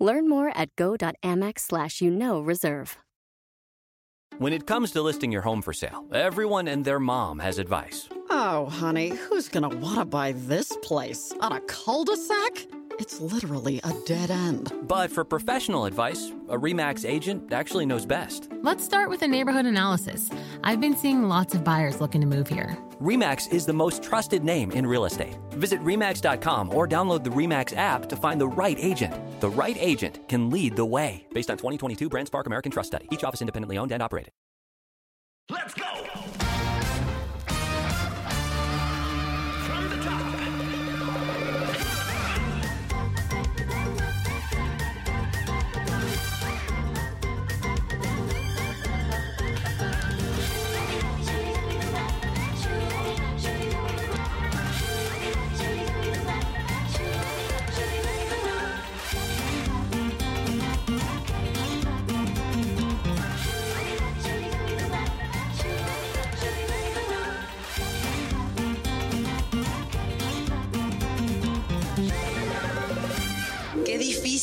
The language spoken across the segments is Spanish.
Learn more at go.amex slash you know reserve. When it comes to listing your home for sale, everyone and their mom has advice. Oh, honey, who's gonna wanna buy this place? On a cul-de-sac? It's literally a dead end. But for professional advice, a REMAX agent actually knows best. Let's start with a neighborhood analysis. I've been seeing lots of buyers looking to move here. REMAX is the most trusted name in real estate. Visit REMAX.com or download the REMAX app to find the right agent. The right agent can lead the way. Based on 2022 Brand Spark American Trust Study. Each office independently owned and operated. Let's go!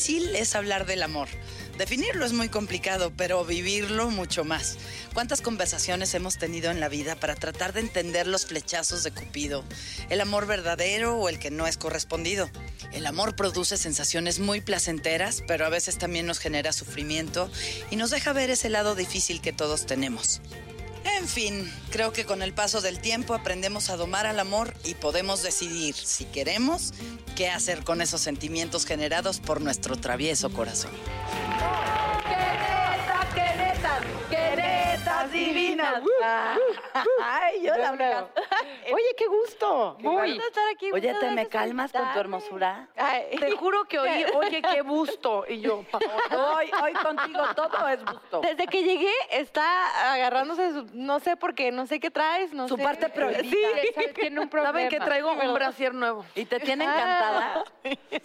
Es hablar del amor. Definirlo es muy complicado, pero vivirlo mucho más. ¿Cuántas conversaciones hemos tenido en la vida para tratar de entender los flechazos de Cupido? El amor verdadero o el que no es correspondido. El amor produce sensaciones muy placenteras, pero a veces también nos genera sufrimiento y nos deja ver ese lado difícil que todos tenemos. En fin, creo que con el paso del tiempo aprendemos a domar al amor y podemos decidir, si queremos, qué hacer con esos sentimientos generados por nuestro travieso corazón. ¡Queretas, queretas, queretas divinas! Ay, yo la verdad. Oye, qué gusto. Muy. estar aquí. Oye, ¿te me calmas con tu hermosura? Ay, Te juro que oí, oye, qué gusto. Y yo, Hoy, hoy contigo todo es gusto. Desde que llegué está agarrándose, su- no sé por qué, no sé qué traes, no Su sé. parte prohibida. Sí, tiene un problema. Saben que traigo un brasier nuevo. ¿Y te tiene encantada?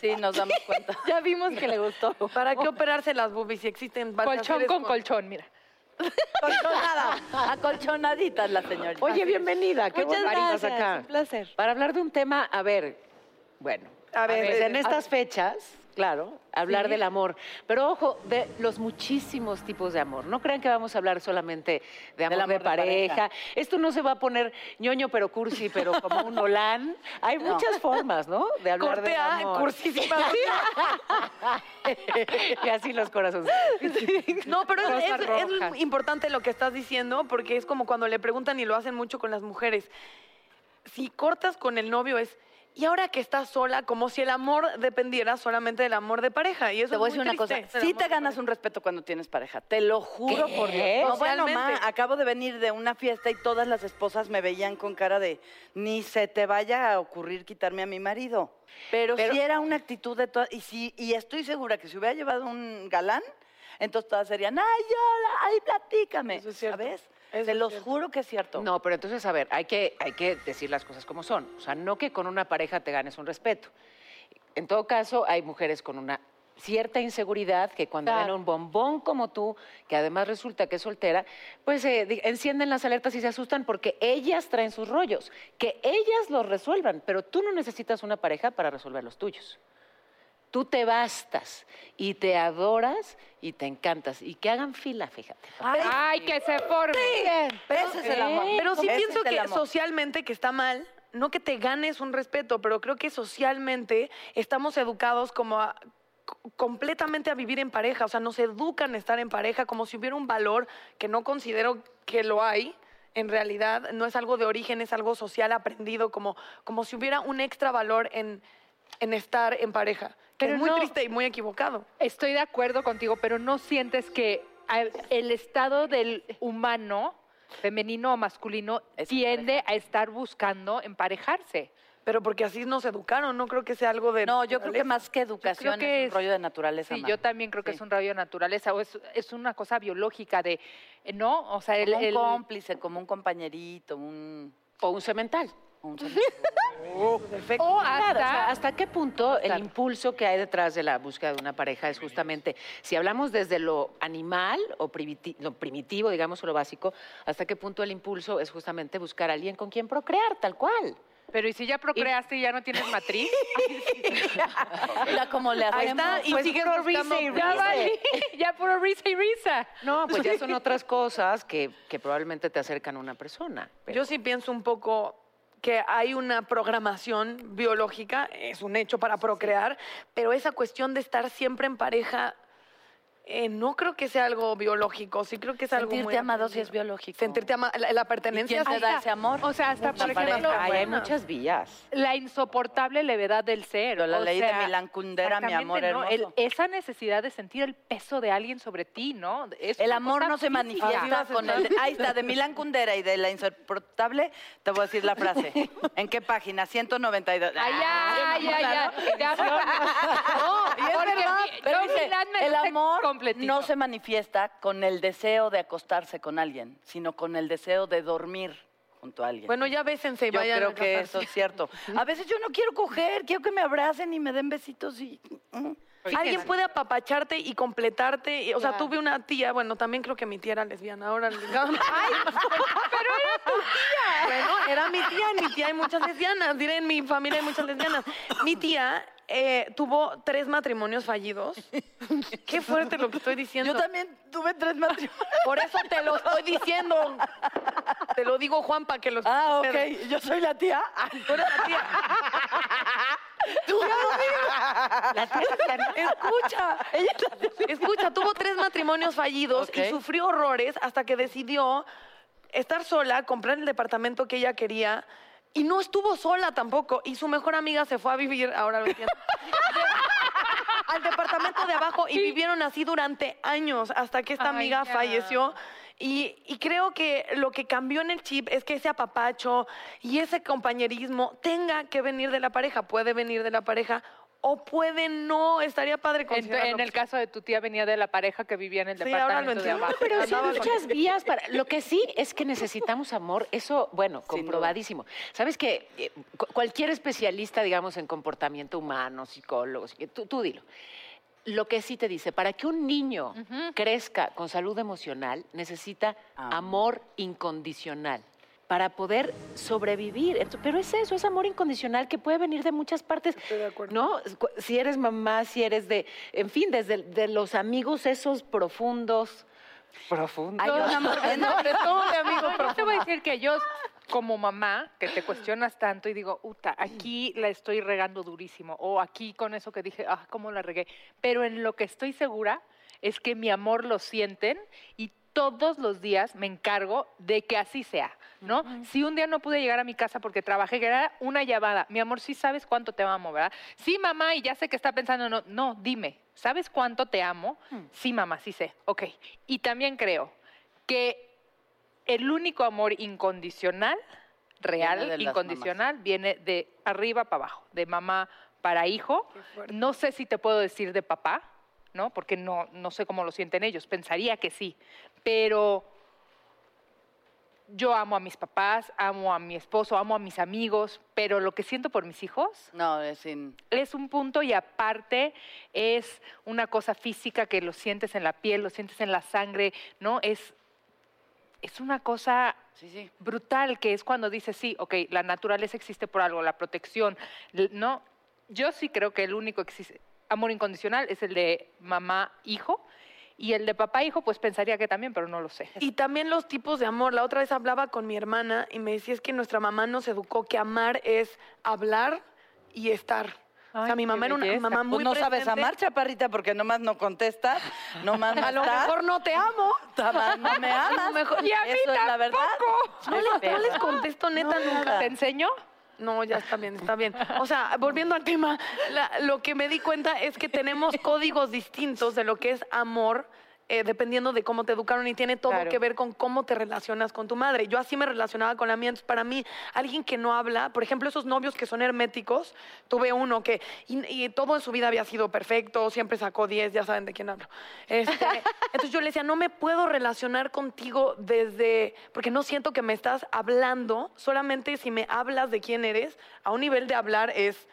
Sí, nos damos cuenta. ya vimos que le gustó. ¿Para qué operarse las boobies si existen Colchón con colchón, mira. Colchonada. Acolchonaditas la señorita. Oye, bienvenida. Qué Muchas gracias, acá. un placer. Para hablar de un tema, a ver, bueno, A ver, pues eh, en estas fechas, claro, hablar del amor. Pero ojo, de los muchísimos tipos de amor. No crean que vamos a hablar solamente de amor, amor de, de pareja. Esto no se va a poner ñoño pero cursi, pero como un olán. Hay muchas formas, ¿no? De hablar Corte del A, amor. cursísima. y así los corazones. No, pero es, es- importante lo que estás diciendo porque es como cuando le preguntan y lo hacen mucho con las mujeres. Si cortas con el novio es, ¿y ahora que estás sola? Como si el amor dependiera solamente del amor de pareja. Y eso Te voy a es decir muy una cosa, triste. sí te ganas un respeto cuando tienes pareja, te lo juro ¿Qué? por Dios. No, bueno, ma, acabo de venir de una fiesta y todas las esposas me veían con cara de ni se te vaya a ocurrir quitarme a mi marido. Pero, Pero- sí era una actitud de todas, y sí, y estoy segura que si hubiera llevado un galán, entonces todas serían, ay, hola, ay, platícame. Eso es cierto. ¿Sabes? Eso es los juro que es cierto. No, pero entonces, a ver, hay que, hay que decir las cosas como son. O sea, no que con una pareja te ganes un respeto. En todo caso, hay mujeres con una cierta inseguridad que cuando ven a un bombón como tú, que además resulta que es soltera, pues eh, encienden las alertas y se asustan porque ellas traen sus rollos, que ellas los resuelvan, pero tú no necesitas una pareja para resolver los tuyos. Tú te bastas y te adoras y te encantas y que hagan fila, fíjate. Ay, que se formen. Ese es el amor. Pero sí Ese pienso que amor. socialmente que está mal, no que te ganes un respeto, pero creo que socialmente estamos educados como a- completamente a vivir en pareja, o sea, nos educan a estar en pareja como si hubiera un valor que no considero que lo hay. En realidad no es algo de origen, es algo social aprendido, como, como si hubiera un extra valor en, en estar en pareja. Pero es muy no- triste y muy equivocado. Estoy de acuerdo contigo, pero no sientes que el estado del humano, femenino o masculino, Es tiende a estar buscando emparejarse. pero porque así nos educaron, no creo que sea algo de... No, yo creo que más que educación que es un rollo de naturaleza. Sí, yo también creo que Sí. es un rayo de naturaleza o es, es una cosa biológica de, ¿no? O sea, el... Como un el- cómplice, como un compañerito, un... O un cemental. Un Perfecto. o Claro, hasta... o sea, ¿hasta qué punto el Claro. impulso que hay detrás de la búsqueda de una pareja es justamente, si hablamos desde lo animal o primiti- lo primitivo, digamos, o lo básico, hasta qué punto el impulso es justamente buscar a alguien con quien procrear, tal cual? Pero ¿y si ya procreaste y ya no tienes matriz? Mira cómo le Ahí hacemos. está, y Pues puro buscando... risa y ya risa. valí, ya puro risa y risa. No, pues ya son otras cosas que, que probablemente te acercan a una persona. pero- Yo sí pienso un poco que hay una programación biológica, es un hecho para procrear, pero esa cuestión de estar siempre en pareja, eh, no creo que sea algo biológico, sí creo que es algo muy... Sentirte amado sí es biológico. Sentirte amado, la, la ¿Y pertenencia... quién te da ese amor? O sea, hasta por Mucha ejemplo, pareja. Ay, hay muchas vías. la insoportable levedad del ser. Pero la o ley de Milán Kundera, mi amor hermoso. El- esa necesidad de sentir el peso de alguien sobre ti, ¿no? Es El amor no se física. manifiesta con el... ahí está, de Milán Kundera y de la insoportable, te voy a decir la frase. ¿En qué página? 192. Ay, ya, ya, ya. ya. No, Y es verdad, mi- pero dice, Milán me el amor completito. no se manifiesta con el deseo de acostarse con alguien, sino con el deseo de dormir junto a alguien. Bueno, ya bésense y yo vayan creo a que casarse. eso es cierto. A veces yo no quiero coger, quiero que me abracen y me den besitos y... Alguien puede apapacharte y completarte. y- o sea, tuve una tía, bueno, también creo que mi tía era lesbiana. Ahora, Ay, pero era tu tía. Bueno, era mi tía, en mi tía hay muchas lesbianas. Diré, en mi familia hay muchas lesbianas. Mi tía eh, tuvo tres matrimonios fallidos. Qué fuerte lo que estoy diciendo. Yo también tuve tres matrimonios. Por eso te lo estoy diciendo. Te lo digo, Juan, para que lo Ah, ok. Yo soy la tía. Tú eres la tía. Escucha, escucha, tuvo tres matrimonios fallidos y sufrió horrores hasta que decidió estar sola, comprar el departamento que ella quería y no estuvo sola tampoco. Y su mejor amiga se fue a vivir, ahora lo entiendo, al departamento de abajo y vivieron así durante años hasta que esta amiga falleció. Y, y creo que lo que cambió en el chip es que ese apapacho y ese compañerismo tenga que venir de la pareja. Puede venir de la pareja o puede no. Estaría padre En, considerarlo. en el caso de tu tía venía de la pareja que vivía en el Sí, ahora lo departamento de entiendo. abajo. Pero sí hay muchas vías para. Lo que sí es que necesitamos amor, eso, bueno, comprobadísimo. Sabes que eh, cu- cualquier especialista, digamos, en comportamiento humano, psicólogos, tú, tú dilo. Lo que sí te dice, para que un niño crezca con salud emocional, necesita Amor. amor incondicional para poder sobrevivir. Pero es eso, es amor incondicional que puede venir de muchas partes. Estoy de acuerdo. ¿no? Si eres mamá, si eres de, en fin, desde de los amigos esos profundos. Profundos. Hay un amor no. de todo de amigo No, yo te voy a decir que yo, como mamá, que te cuestionas tanto y digo, uta, aquí la estoy regando durísimo, o aquí con eso que dije, ah, cómo la regué. Pero en lo que estoy segura es que mi amor lo sienten y todos los días me encargo de que así sea, ¿no? Si un día no pude llegar a mi casa porque trabajé, que era una llamada, mi amor, sí sabes cuánto te amo, ¿verdad? Sí, mamá, y ya sé que está pensando, no, no, dime, ¿sabes cuánto te amo? Sí, mamá, sí sé, ok. Y también creo que el único amor incondicional, real, Viene incondicional, viene de arriba para abajo, de mamá para hijo. No sé si te puedo decir de papá, ¿no? Porque no, no sé cómo lo sienten ellos. Pensaría que sí. Pero yo amo a mis papás, amo a mi esposo, amo a mis amigos, pero lo que siento por mis hijos No, es es un punto y aparte es una cosa física que lo sientes en la piel, lo sientes en la sangre, ¿no? Es, es una cosa Sí, sí. brutal que es cuando dices, sí, ok, la naturaleza existe por algo, la protección, ¿no? Yo sí creo que el único existe, amor incondicional es el de mamá-hijo y el de papá-hijo, pues pensaría que también, pero no lo sé. Y también los tipos de amor. La otra vez hablaba con mi hermana y me decía es que nuestra mamá nos educó que amar es hablar y estar. O sea, Ay, mi mamá era una mamá muy Pues no sabes presente. amar, chaparrita, porque nomás no contestas, nomás no A lo mejor no te amo. nomás no me amas. mejor- Y a mí Eso es la verdad. No, les- no les contesto neta nunca. ¿Te enseño? No, ya está bien, está bien. O sea, volviendo al tema, la- lo que me di cuenta es que tenemos códigos distintos de lo que es amor eh, dependiendo de cómo te educaron y tiene todo Claro. que ver con cómo te relacionas con tu madre. Yo así me relacionaba con la mía. Entonces, para mí, alguien que no habla, por ejemplo, esos novios que son herméticos, tuve uno que y, y todo en su vida había sido perfecto, siempre sacó 10, ya saben de quién hablo. Este, entonces yo le decía, no me puedo relacionar contigo desde, porque no siento que me estás hablando, solamente si me hablas de quién eres, a un nivel de hablar es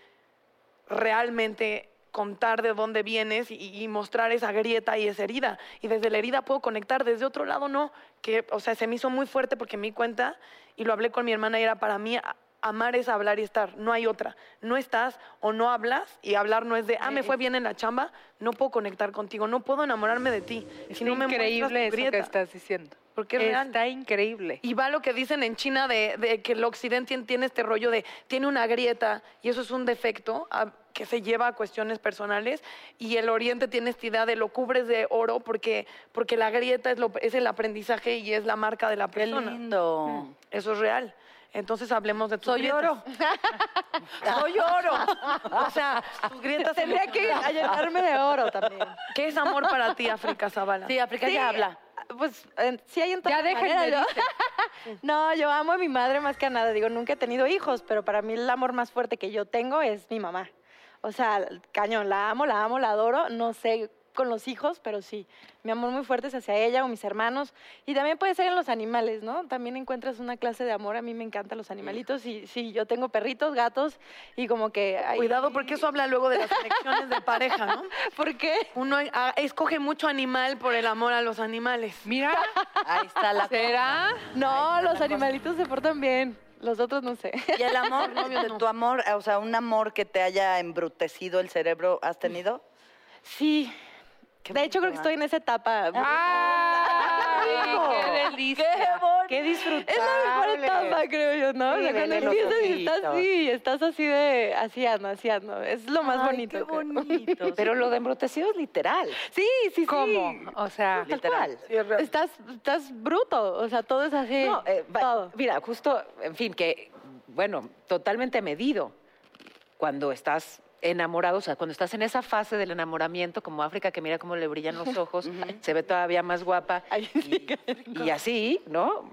realmente contar de dónde vienes y, mostrar esa grieta y esa herida. Y desde la herida puedo conectar, desde otro lado no. Que, o sea, se me hizo muy fuerte porque me di cuenta y lo hablé con mi hermana y era para mí amar es hablar y estar, no hay otra. No estás o no hablas y hablar no es de, ah, me fue bien en la chamba, no puedo conectar contigo, no puedo enamorarme de ti. Es si no me increíble eso que estás diciendo. Porque es real. Está increíble. Y va lo que dicen en China de, de que el occidente tien- tiene este rollo de tiene una grieta y eso es un defecto a- que se lleva a cuestiones personales y el oriente tiene esta idea de lo cubres de oro porque, porque la grieta es, lo, es el aprendizaje y es la marca de la Qué persona. lindo. Eso es real. Entonces hablemos de tus Soy grietas. oro. Soy oro. O sea, tus grietas... Tendría que llenarme de oro también. ¿Qué es amor para ti, África Zavala? Sí, África Sí, ya habla. Pues en- sí hay en todas Ya maneras, yo- No, yo amo a mi madre más que a nada. Digo, nunca he tenido hijos, pero para mí el amor más fuerte que yo tengo es mi mamá. O sea, cañón, la amo, la amo, la adoro. No sé con los hijos, pero sí, mi amor muy fuerte es hacia ella o mis hermanos. Y también puede ser en los animales, ¿no? También encuentras una clase de amor. A mí me encantan los animalitos. Y sí, yo tengo perritos, gatos y como que... ay, Cuidado porque eso habla luego de las elecciones de pareja, ¿no? ¿Por qué? Uno ah, escoge mucho animal por el amor a los animales. Mira, Ahí está la ¿será? No, los animalitos se portan bien. Los otros no sé. ¿Y el amor, de tu amor, o sea, un amor que te haya embrutecido el cerebro, has tenido? Sí. De hecho, creo que estoy en esa etapa. ¡Ay, qué delicia! ¡Qué disfrutable! Es la mejor etapa, creo yo, ¿no? Sí, O sea, cuando empiezas y estás así, estás así de, así ando. Es lo más bonito. Qué creo. bonito. Pero lo de embrutecido es literal. Sí, sí, sí. ¿Cómo? O sea, real. Estás, estás bruto, o sea, todo es así. No, eh, todo. Mira, justo, en fin, que, bueno, totalmente medido. Cuando estás enamorado, o sea, cuando estás en esa fase del enamoramiento, como África, que mira cómo le brillan los ojos, se ve todavía más guapa. y, y así, ¿no?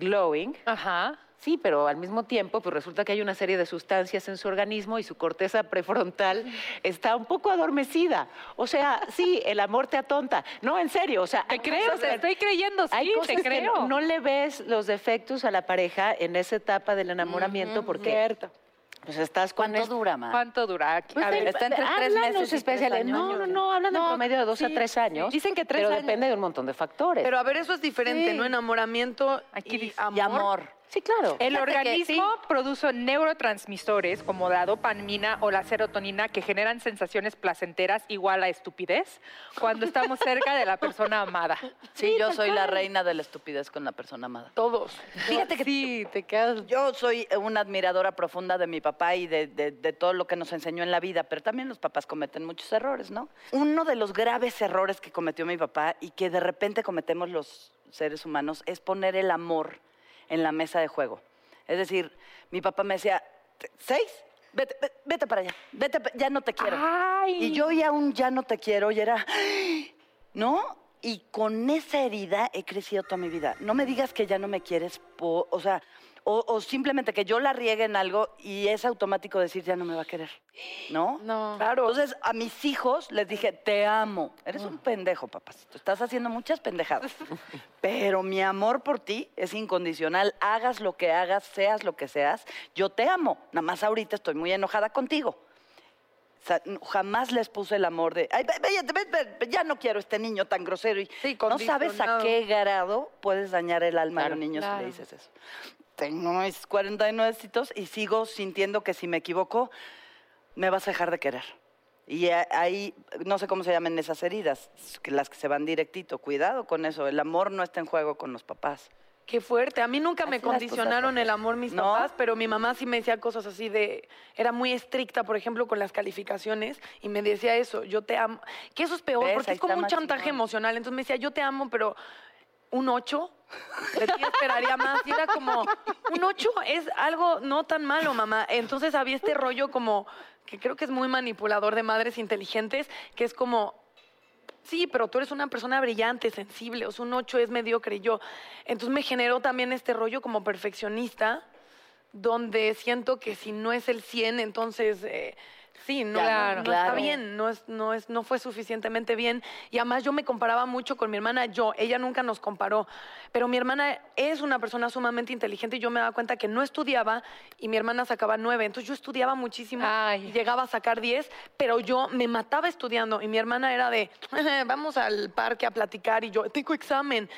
Glowing. ajá. Sí, pero al mismo tiempo, pues resulta que hay una serie de sustancias en su organismo y su corteza prefrontal está un poco adormecida. O sea, sí, el amor te atonta. No, en serio, o sea, Te creo, te estoy creyendo, sí, hay cosas te que creo. no, no le ves los defectos a la pareja en esa etapa del enamoramiento porque Cierto. Pues estás ¿Cuánto dura, ma? ¿Cuánto dura? Aquí? Pues a de- ver, está entre tres meses especiales. No, años. no, no, hablan en No, promedio de dos a tres años. Dicen que tres pero años. depende de un montón de factores. Pero a ver, eso es diferente, Sí. ¿no? Enamoramiento Aquí y dice, amor. Y amor. Sí, claro. El Fíjate que organismo produce neurotransmisores como la dopamina o la serotonina que generan sensaciones placenteras igual a estupidez cuando estamos cerca de la persona amada. Sí, yo soy la reina de la estupidez con la persona amada. Todos. Fíjate que sí, te quedas. Yo soy una admiradora profunda de mi papá y de, de- de todo lo que nos enseñó en la vida, pero también los papás cometen muchos errores, ¿no? Uno de los graves errores que cometió mi papá y que de repente cometemos los seres humanos es poner el amor en la mesa de juego. Es decir, mi papá me decía, ¿seis? Vete, ve- vete para allá, vete, ya no te quiero. Ay. Y yo ya un ya no te quiero y era, ¿no? Y con esa herida he crecido toda mi vida. No me digas que ya no me quieres, po- o sea, o, o simplemente que yo la riegue en algo y es automático decir ya no me va a querer, ¿no? No. Claro. Entonces a mis hijos les dije, te amo. Eres un pendejo, papacito. Estás haciendo muchas pendejadas. Pero mi amor por ti es incondicional. Hagas lo que hagas, seas lo que seas. Yo te amo. Nada más ahorita estoy muy enojada contigo. O sea, n- jamás les puse el amor de, ay, ve- ve- ve- ve- ya no quiero este niño tan grosero. Y Sí, no sabes a qué grado puedes dañar el alma Claro. de un niño si le dices eso. Tengo mis 49 citos y sigo sintiendo que si me equivoco, me vas a dejar de querer. Y ahí, no sé cómo se llaman esas heridas, las que se van directito. Cuidado con eso, el amor no está en juego con los papás. Qué fuerte. A mí nunca me cosas, condicionaron el amor mis ¿No? papás, pero mi mamá sí me decía cosas así de... Era muy estricta, por ejemplo, con las calificaciones y me decía eso, yo te amo. Que eso es peor, ¿Ves? porque Ahí es como un chantaje emocional. Entonces me decía, yo te amo, pero un 8, de esperaría más. Era como, un 8 es algo no tan malo, mamá. Entonces había este rollo como, que creo que es muy manipulador de madres inteligentes, que es como, sí, pero tú eres una persona brillante, sensible, o sea, un 8 es mediocre y yo. Entonces me generó también este rollo como perfeccionista, donde siento que si no es el 100, entonces... eh, Sí, no, Claro, no claro. está bien, no, es, no, es, no fue suficientemente bien. Y además yo me comparaba mucho con mi hermana, yo, ella nunca nos comparó, pero mi hermana es una persona sumamente inteligente y yo me daba cuenta que no estudiaba y mi hermana sacaba nueve. Entonces yo estudiaba muchísimo y llegaba a sacar diez, pero yo me mataba estudiando y mi hermana era de, vamos al parque a platicar y yo, tengo examen.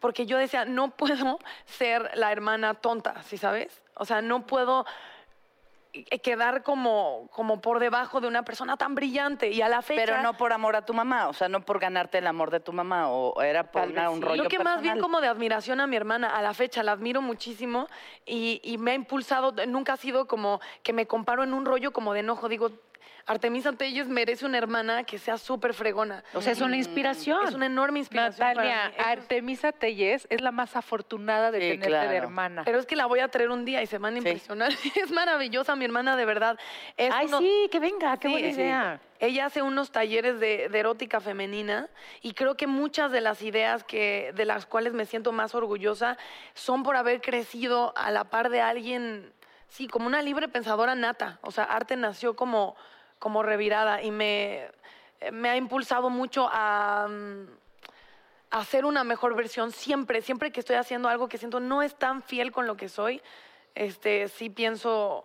Porque yo decía, no puedo ser la hermana tonta, ¿sí sabes? O sea, no puedo quedar como, como por debajo de una persona tan brillante y a la fecha... Pero no por amor a tu mamá, o sea, no por ganarte el amor de tu mamá, o era por una- un sí. rollo Creo que más bien personal. como de admiración a mi hermana. A la fecha la admiro muchísimo y, y me ha impulsado. Nunca ha sido como que me comparo en un rollo como de enojo. Digo, Artemisa Telles merece una hermana que sea súper fregona. O sea, es una inspiración. Es una enorme inspiración. para Natalia, mí. Artemisa Tellez es la más afortunada de Sí, tenerte claro. de hermana. Pero es que la voy a traer un día y se van a impresionar. Es maravillosa mi hermana, de verdad. Es Ay, uno- sí, que venga, qué Sí, buena sí. idea. Ella hace unos talleres de, de erótica femenina y creo que muchas de las ideas que, de las cuales me siento más orgullosa son por haber crecido a la par de alguien, sí, como una libre pensadora nata. O sea, arte nació como, como revirada y me, me ha impulsado mucho a... mm, a hacer una mejor versión siempre, siempre que estoy haciendo algo que siento no es tan fiel con lo que soy, este, sí pienso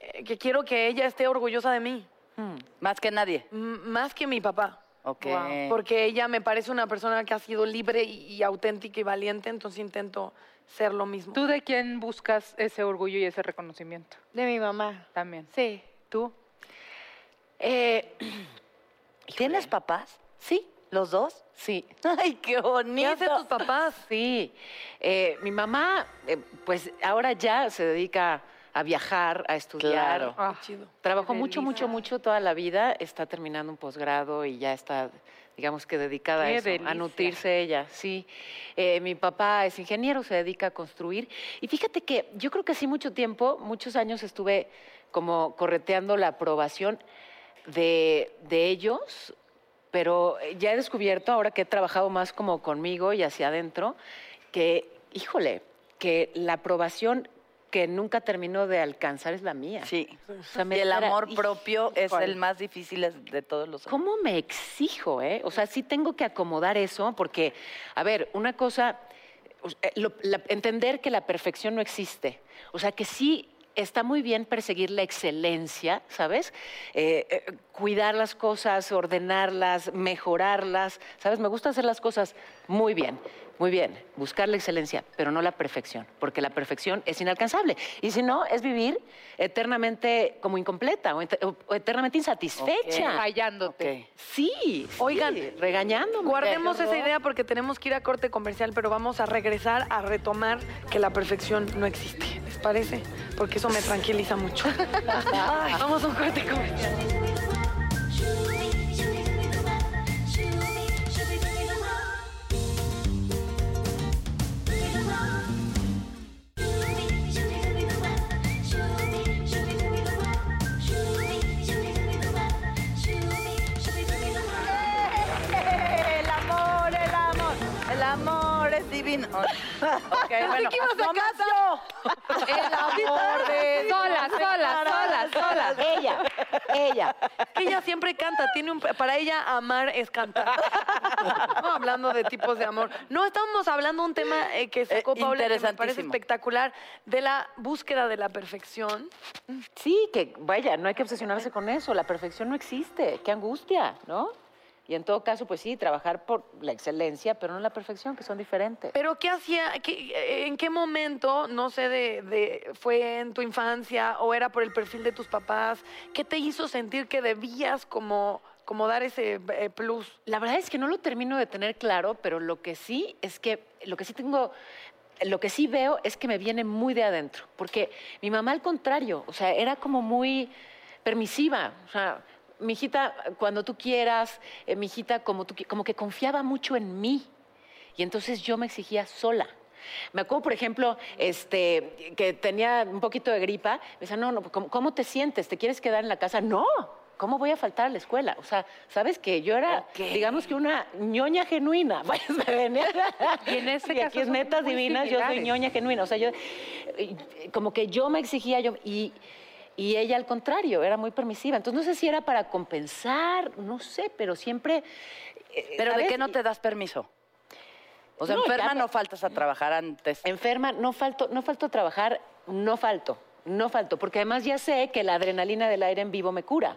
eh, que quiero que ella esté orgullosa de mí. Más que nadie. M- Más que mi papá. Ok. Porque ella me parece una persona que ha sido libre y, y auténtica y valiente, entonces intento ser lo mismo. ¿Tú de quién buscas ese orgullo y ese reconocimiento? De mi mamá. También. Sí. ¿Tú? Eh, ¿Tienes papás? sí, ¿Los dos? sí. Ay, qué ¿Qué bonito. hacen tus papás? Sí, eh, mi mamá, eh, pues ahora ya se dedica a viajar, a estudiar. Claro. Ah, Chido. Trabajó Qué mucho, mucho, mucho toda la vida. Está terminando un posgrado y ya está, digamos que dedicada a Qué eso, delicia. a nutrirse ella. Sí. Eh, mi papá es ingeniero, se dedica a construir. Y fíjate que yo creo que sí mucho tiempo, muchos años estuve como correteando la aprobación de, de ellos, pero ya he descubierto, ahora que he trabajado más como conmigo y hacia adentro, que, híjole, que la aprobación que nunca termino de alcanzar es la mía. Sí. O sea, me y el amor propio es el más difícil de todos los. ¿Cómo me exijo, eh? O sea, sí tengo que acomodar eso, porque, a ver, una cosa, eh, lo- la- entender que la perfección no existe. O sea, que sí está muy bien perseguir la excelencia, ¿sabes? Eh, eh, cuidar las cosas, ordenarlas, mejorarlas, ¿sabes? Me gusta hacer las cosas muy bien. Muy bien, buscar la excelencia, pero no la perfección, porque la perfección es inalcanzable. Y si no, es vivir eternamente como incompleta o, ete- o eternamente insatisfecha. Fallándote. Ok. Sí, Oigan, sí, regañándome. Guardemos esa idea porque tenemos que ir a corte comercial, pero vamos a regresar a retomar que la perfección no existe. ¿Les parece? Porque eso me tranquiliza mucho. Ay, vamos a un corte comercial. El amor, el amor, el amor es divino. Ok, bueno, que ibas a yo. El amor es Sola, sola, sola, sola. Ella, ella. Que ella siempre canta, tiene un, para ella amar es cantar. No hablando de tipos de amor. No, estamos hablando de un tema eh, que sacó Eh, Paula que me parece espectacular, de la búsqueda de la perfección. Sí, que vaya, no hay que obsesionarse con eso. La perfección no existe. Qué angustia, ¿no? Y en todo caso, pues sí, trabajar por la excelencia, pero no la perfección, que son diferentes. Pero ¿qué hacía? qué- ¿En qué momento, no sé, de, de- fue en tu infancia o era por el perfil de tus papás? ¿Qué te hizo sentir que debías como, como dar ese eh, plus? La verdad es que no lo termino de tener claro, pero lo que sí es que, lo que sí tengo, lo que sí veo es que me viene muy de adentro, porque mi mamá al contrario, o sea, era como muy permisiva, o sea, mi hijita, cuando tú quieras, eh, mi hijita, como, tú, como que confiaba mucho en mí, y entonces yo me exigía sola. Me acuerdo, por ejemplo, este, que tenía un poquito de gripa. Me decía, no, no, ¿cómo, cómo te sientes? ¿Te quieres quedar en la casa? No. ¿cómo voy a faltar a la escuela? O sea, ¿sabes que Yo era, digamos que una ñoña genuina. Venía- Y en ese Sí, caso aquí es netas divinas, yo soy ñoña genuina. O sea, yo, eh, como que yo me exigía, yo, y, y ella al contrario, era muy permisiva. Entonces, no sé si era para compensar, no sé, pero siempre... eh, ¿Pero de qué no te das permiso? O sea, No, enferma me- no faltas a trabajar antes. Enferma, no falto, no falto a trabajar, no falto, no falto, porque además ya sé que la adrenalina del aire en vivo me cura.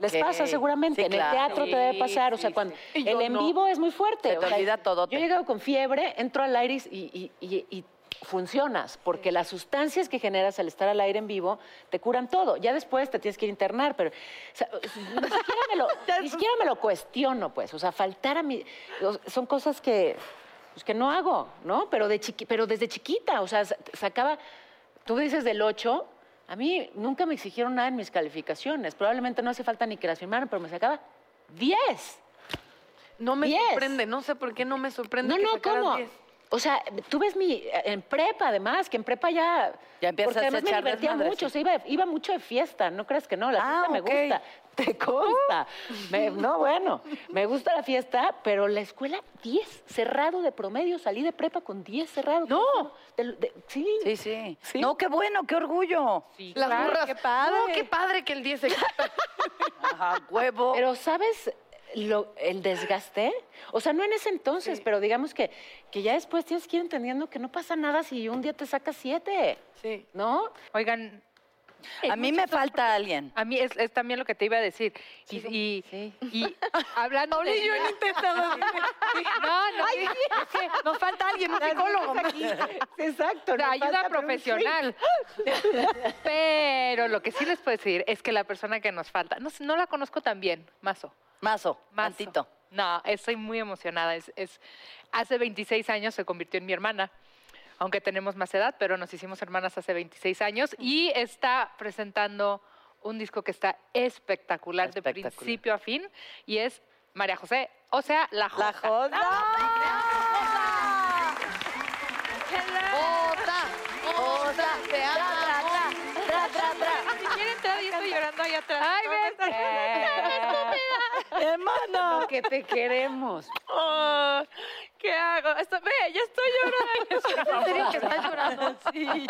Les pasa seguramente, Sí, en el teatro te debe Sí, pasar, o sea, sí, cuando el en no. vivo es muy fuerte. Se te o sea, olvida todo. Yo he llegado con fiebre, entro al aire y, y- y- y funcionas, porque las sustancias que generas al estar al aire en vivo te curan todo. Ya después te tienes que internar, pero o sea, ni, siquiera me lo, ni siquiera me lo cuestiono, pues. O sea, faltar a mí, son cosas que, pues, que no hago, ¿no? Pero, de chiqui- pero desde chiquita, o sea, sa- sacaba, tú dices del 8, a mí nunca me exigieron nada en mis calificaciones. Probablemente no hace falta ni que las firmaran, pero me sacaba 10. No me Diez. sorprende, no sé por qué no me sorprende. No, que no, ¿cómo? diez. O sea, tú ves mi. En prepa, además, que en prepa ya. Ya empiezas porque a además me echar divertía desmadre, mucho, sí. o sea, iba, iba mucho de fiesta, no creas que no, la Ah, fiesta me ok. gusta. Te consta. Me- no, bueno, me gusta la fiesta, pero la escuela 10, cerrado de promedio, salí de prepa con 10 cerrado. No. sí. Sí, sí, Sí. No, qué bueno, qué orgullo. Las claro, burras. qué No, qué padre que el 10 se Ajá, huevo. Pero, ¿sabes lo, el desgaste? O sea, no en ese entonces, pero digamos que, que ya después tienes que ir entendiendo que no pasa nada si un día te sacas siete. Sí. ¿No? Oigan, a mí me falta alguien. a mí es, es también lo que te iba a decir. Y, y, sí. y hablando Pauli de... y yo han intentado. No, no, es que Nos falta alguien, un psicólogo. Exacto. de nos ayuda profesional. Pero lo que sí les puedo decir es que la persona que nos falta, no, sé, no la conozco tan bien, Mazo. Mazo, Mazo. tantito. No, estoy muy emocionada. Es, es- hace 26 años se convirtió en mi hermana, aunque tenemos más edad, pero nos hicimos hermanas hace 26 años y está presentando un disco que está espectacular, de Espectacular. principio a fin y es María José, o sea, la Jota. La joda. Jota, te amo. Si quiere entrar, yo estoy llorando ahí atrás. Ay, Hermana. que te queremos. Oh, ¿Qué hago? Esto, ve, ya estoy llorando. ¿En serio que estás llorando? Sí.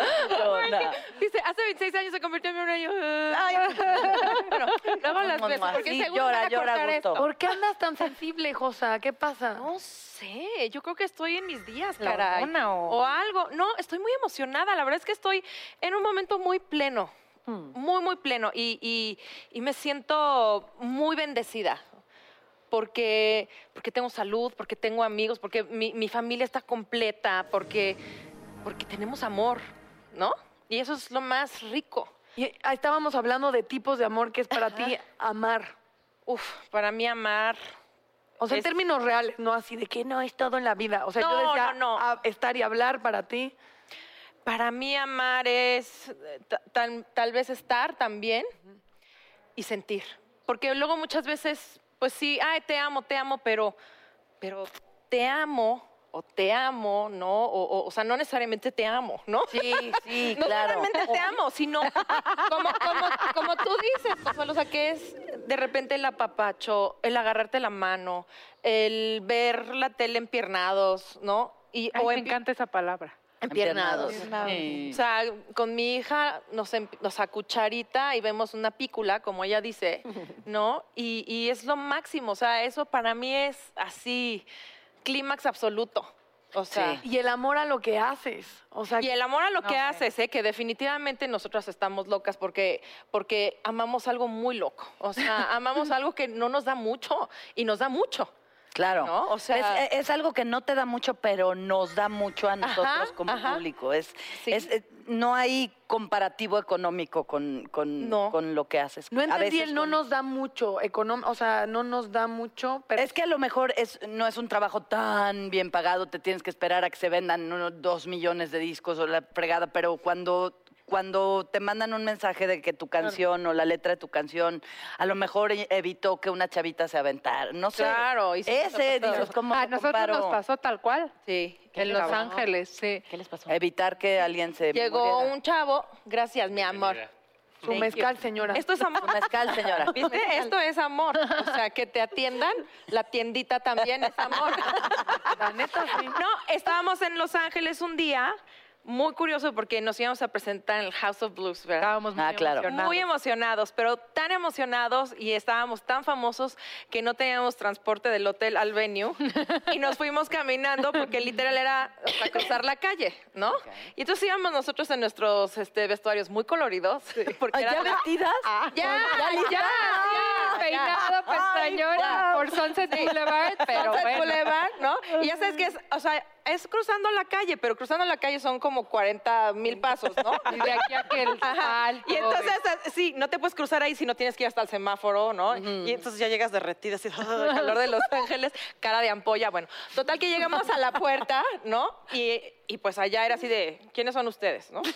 Dice, hace 26 años se convirtió en mi año. Bueno, luego las porque Sí, seguro llora, van a llora esto. ¿Por qué andas tan sensible, Josa? ¿Qué pasa? No sé, yo creo que estoy en mis días, La caray. hormona o- algo. No, estoy muy emocionada. La verdad es que estoy en un momento muy pleno. Muy, muy pleno. Y, y- y me siento muy bendecida. Porque, porque tengo salud, porque tengo amigos, porque mi, mi familia está completa, porque, porque tenemos amor, ¿no? Y eso es lo más rico. Y estábamos hablando de tipos de amor que es para ti amar. Uf, para mí amar. O sea, en términos reales, no así de que no es todo en la vida. O sea, yo No, decía, no, no. estar y hablar para ti. Para mí amar es eh, ta- tal, tal vez estar también y sentir. Porque luego muchas veces, pues sí, ay, te amo, te amo, pero, pero te amo o te amo, ¿no? O, o- o sea, no necesariamente te amo, ¿no? Sí, sí, no claro. necesariamente te amo, sino como, como, como tú dices, Consuelo, o sea, que es de repente el apapacho, el agarrarte la mano, el ver la tele empiernados, ¿no? Y, Ay, o me empi- encanta esa palabra. Empiernados. O sea, con mi hija nos, em- nos a cucharita y vemos una pícula, como ella dice, ¿no? Y, y es lo máximo, o sea, eso para mí es así, clímax absoluto. O sea, Y el amor a lo que haces. O sea, y el amor a lo que haces, ¿eh? que definitivamente nosotras estamos locas porque, porque amamos algo muy loco. O sea, amamos algo que no nos da mucho y nos da mucho. Claro. ¿No? O sea- es, es algo que no te da mucho, pero nos da mucho a nosotros Ajá, como ajá. público. Es, Sí. es- eh, no hay comparativo económico con, con, No. con lo que haces. no A entendí veces el no con- nos da mucho económico. O sea, no nos da mucho, pero Es que a lo mejor es, no es un trabajo tan bien pagado, te tienes que esperar a que se vendan unos dos millones de discos o la fregada, pero cuando, cuando te mandan un mensaje de que tu canción o la letra de tu canción a lo mejor e- evitó que una chavita se aventara, no sé. Claro, y sí Ese, dices, ¿cómo A nosotros comparo? nos pasó tal cual. Sí. En Los Ángeles, sí. ¿Qué les pasó? Evitar que alguien se Llegó muriera. un chavo, gracias, mi amor. Su mezcal, señora. Esto es amor. Mezcal, señora. ¿Viste? Esto es amor. O sea, que te atiendan, la tiendita también es amor. La neta, sí. No, estábamos en Los Ángeles un día, muy curioso porque nos íbamos a presentar en el House of Blues, ¿verdad? Estábamos muy Ah, claro. emocionados. Muy emocionados, pero tan emocionados y estábamos tan famosos que no teníamos transporte del hotel al venue y nos fuimos caminando porque literal era hasta cruzar la calle, ¿no? Y entonces íbamos nosotros en nuestros este, vestuarios muy coloridos. Porque ¿Ya vestidas? Ah, ya, Ya, ya, ya, peinado, pestañona por Sunset Boulevard, pero Sunset bueno. Boulevard, ¿no? Y ya sabes que es, o sea, es cruzando la calle, pero cruzando la calle son como 40 mil pasos, ¿no? Y de aquí a que el Ajá. alto, Y entonces, ah, sí, no te puedes cruzar ahí si no tienes que ir hasta el semáforo, ¿no? Y entonces ya llegas derretida, así, el calor de Los Ángeles, cara de ampolla. Bueno, total que llegamos a la puerta, ¿no? Y, y pues allá era así de, ¿quiénes son ustedes, no?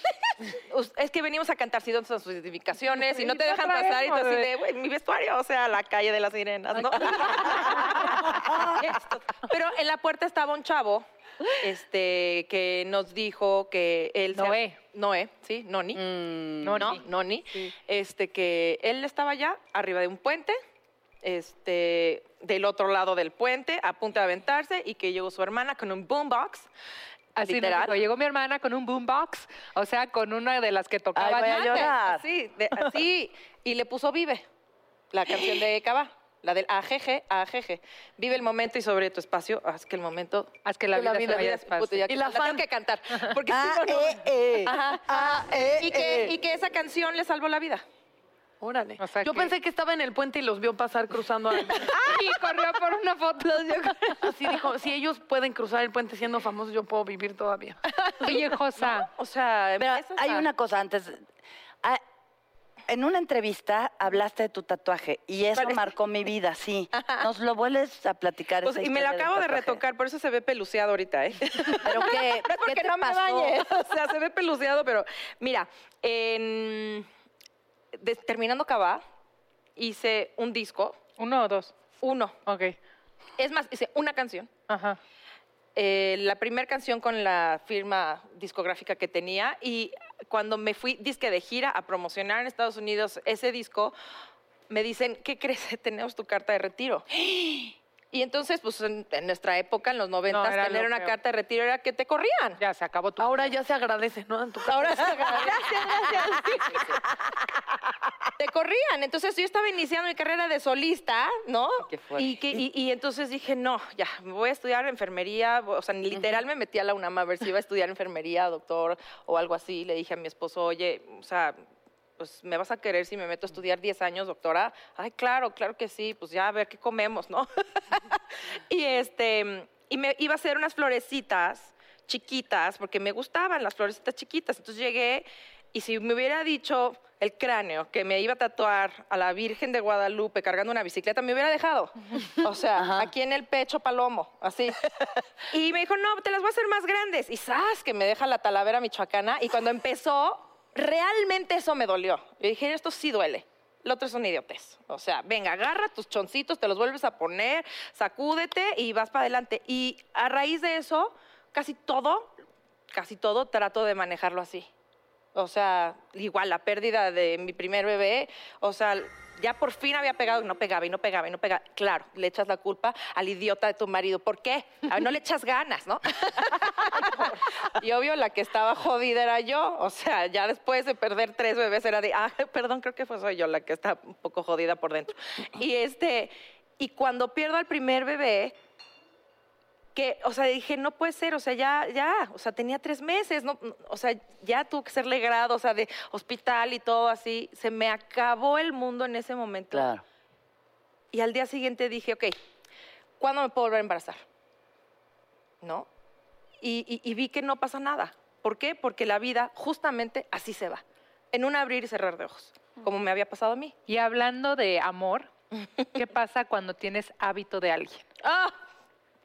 Es que venimos a cantar si dónde son sus identificaciones y no te ¿Y qué dejan pasar y tú así de, güey, mi vestuario, o sea, la calle de las sirenas, ¿no? Pero en la puerta estaba un chavo este, que nos dijo que él... se- Noé. Noé, sí, Noni. Mm, Noni. No, Noni. Este, que él estaba allá, arriba de un puente, este, del otro lado del puente, a punto de aventarse, y que llegó su hermana con un boombox. Así dijo, llegó mi hermana con un boombox, o sea, con una de las que tocaba Ay, voy a antes. llorar. Así, de- así, y le puso Vive, la canción de Cabá. La del AGG, AGG. Vive el momento y sobre tu espacio, haz que el momento... Haz que la que vida se vaya ya Y la tengo que cantar. Porque Ah, si no, no- eh, eh. Ajá. Ah, y, que, eh. y que esa canción le salvó la vida. Órale. O sea Yo que- pensé que estaba en el puente y los vio pasar cruzando. a- Y corrió por una foto. Así dijo, si ellos pueden cruzar el puente siendo famosos, yo puedo vivir todavía. Oye, Josa, O sea, Pero hay a- una cosa antes. Ah, En una entrevista hablaste de tu tatuaje y eso Parece- marcó mi vida, sí. ¿Nos lo vuelves a platicar? Pues, esa y me lo acabo de retocar, por eso se ve peluceado ahorita, ¿eh? ¿Pero qué, No es qué te no me pasó? o sea, se ve peluceado, pero mira, en... de- terminando Cabá, hice un disco, ¿uno o dos? uno. Ok. Es más, hice una canción. Ajá. eh, la primera canción con la firma discográfica que tenía y cuando me fui disque de gira a promocionar en Estados Unidos ese disco, me dicen, ¿qué crees? Tenemos tu carta de retiro. Y entonces, pues en, en nuestra época, en los noventas, era tener lo una peor. carta de retiro era que te corrían. Ya se acabó tu. Ahora ya se agradece, ¿no? En tu casa. Ahora se Gracias, gracias. Te corrían. Entonces yo estaba iniciando mi carrera de solista, ¿no? Qué. Y, que- y- y entonces dije, no, ya, me voy a estudiar enfermería. O sea, literal me metí a la UNAM a ver si iba a estudiar enfermería, doctor o algo así. Le dije a mi esposo, oye, o sea, pues me vas a querer si me meto a estudiar 10 años, doctora. Ay, claro, claro que sí, pues ya a ver qué comemos, ¿no? y este, y me iba a hacer unas florecitas chiquitas, porque me gustaban las florecitas chiquitas. Entonces llegué y si me hubiera dicho el cráneo que me iba a tatuar a la Virgen de Guadalupe cargando una bicicleta, me hubiera dejado. O sea, aquí en el pecho palomo, así. Y me dijo, no, te las voy a hacer más grandes. Y ¡zas! que me deja la talavera michoacana. Y cuando empezó, realmente eso me dolió. Yo dije, esto sí duele. Lo otro es un idiotez. O sea, venga, agarra tus choncitos, te los vuelves a poner, sacúdete y vas para adelante. Y a raíz de eso, casi todo, casi todo trato de manejarlo así. O sea, igual la pérdida de mi primer bebé, o sea, ya por fin había pegado, y no pegaba y no pegaba y no pegaba. Claro, le echas la culpa al idiota de tu marido. ¿Por qué? A ver, no le echas ganas, ¿no? y obvio, la que estaba jodida era yo. O sea, ya después de perder tres bebés era de, ah, perdón, creo que fue soy yo la que está un poco jodida por dentro. Y este, y cuando pierdo al primer bebé, que, o sea, dije, no puede ser, o sea, ya, ya, o sea, tenía tres meses, no, o sea, ya tuvo que ser legrado, o sea, de hospital y todo así. Se me acabó el mundo en ese momento. Claro. Y al día siguiente dije, ok, ¿cuándo me puedo volver a embarazar? ¿No? Y, y- y vi que no pasa nada. ¿Por qué? Porque la vida justamente así se va, en un abrir y cerrar de ojos, como me había pasado a mí. Y hablando de amor, ¿qué pasa cuando tienes hábito de alguien? Ah,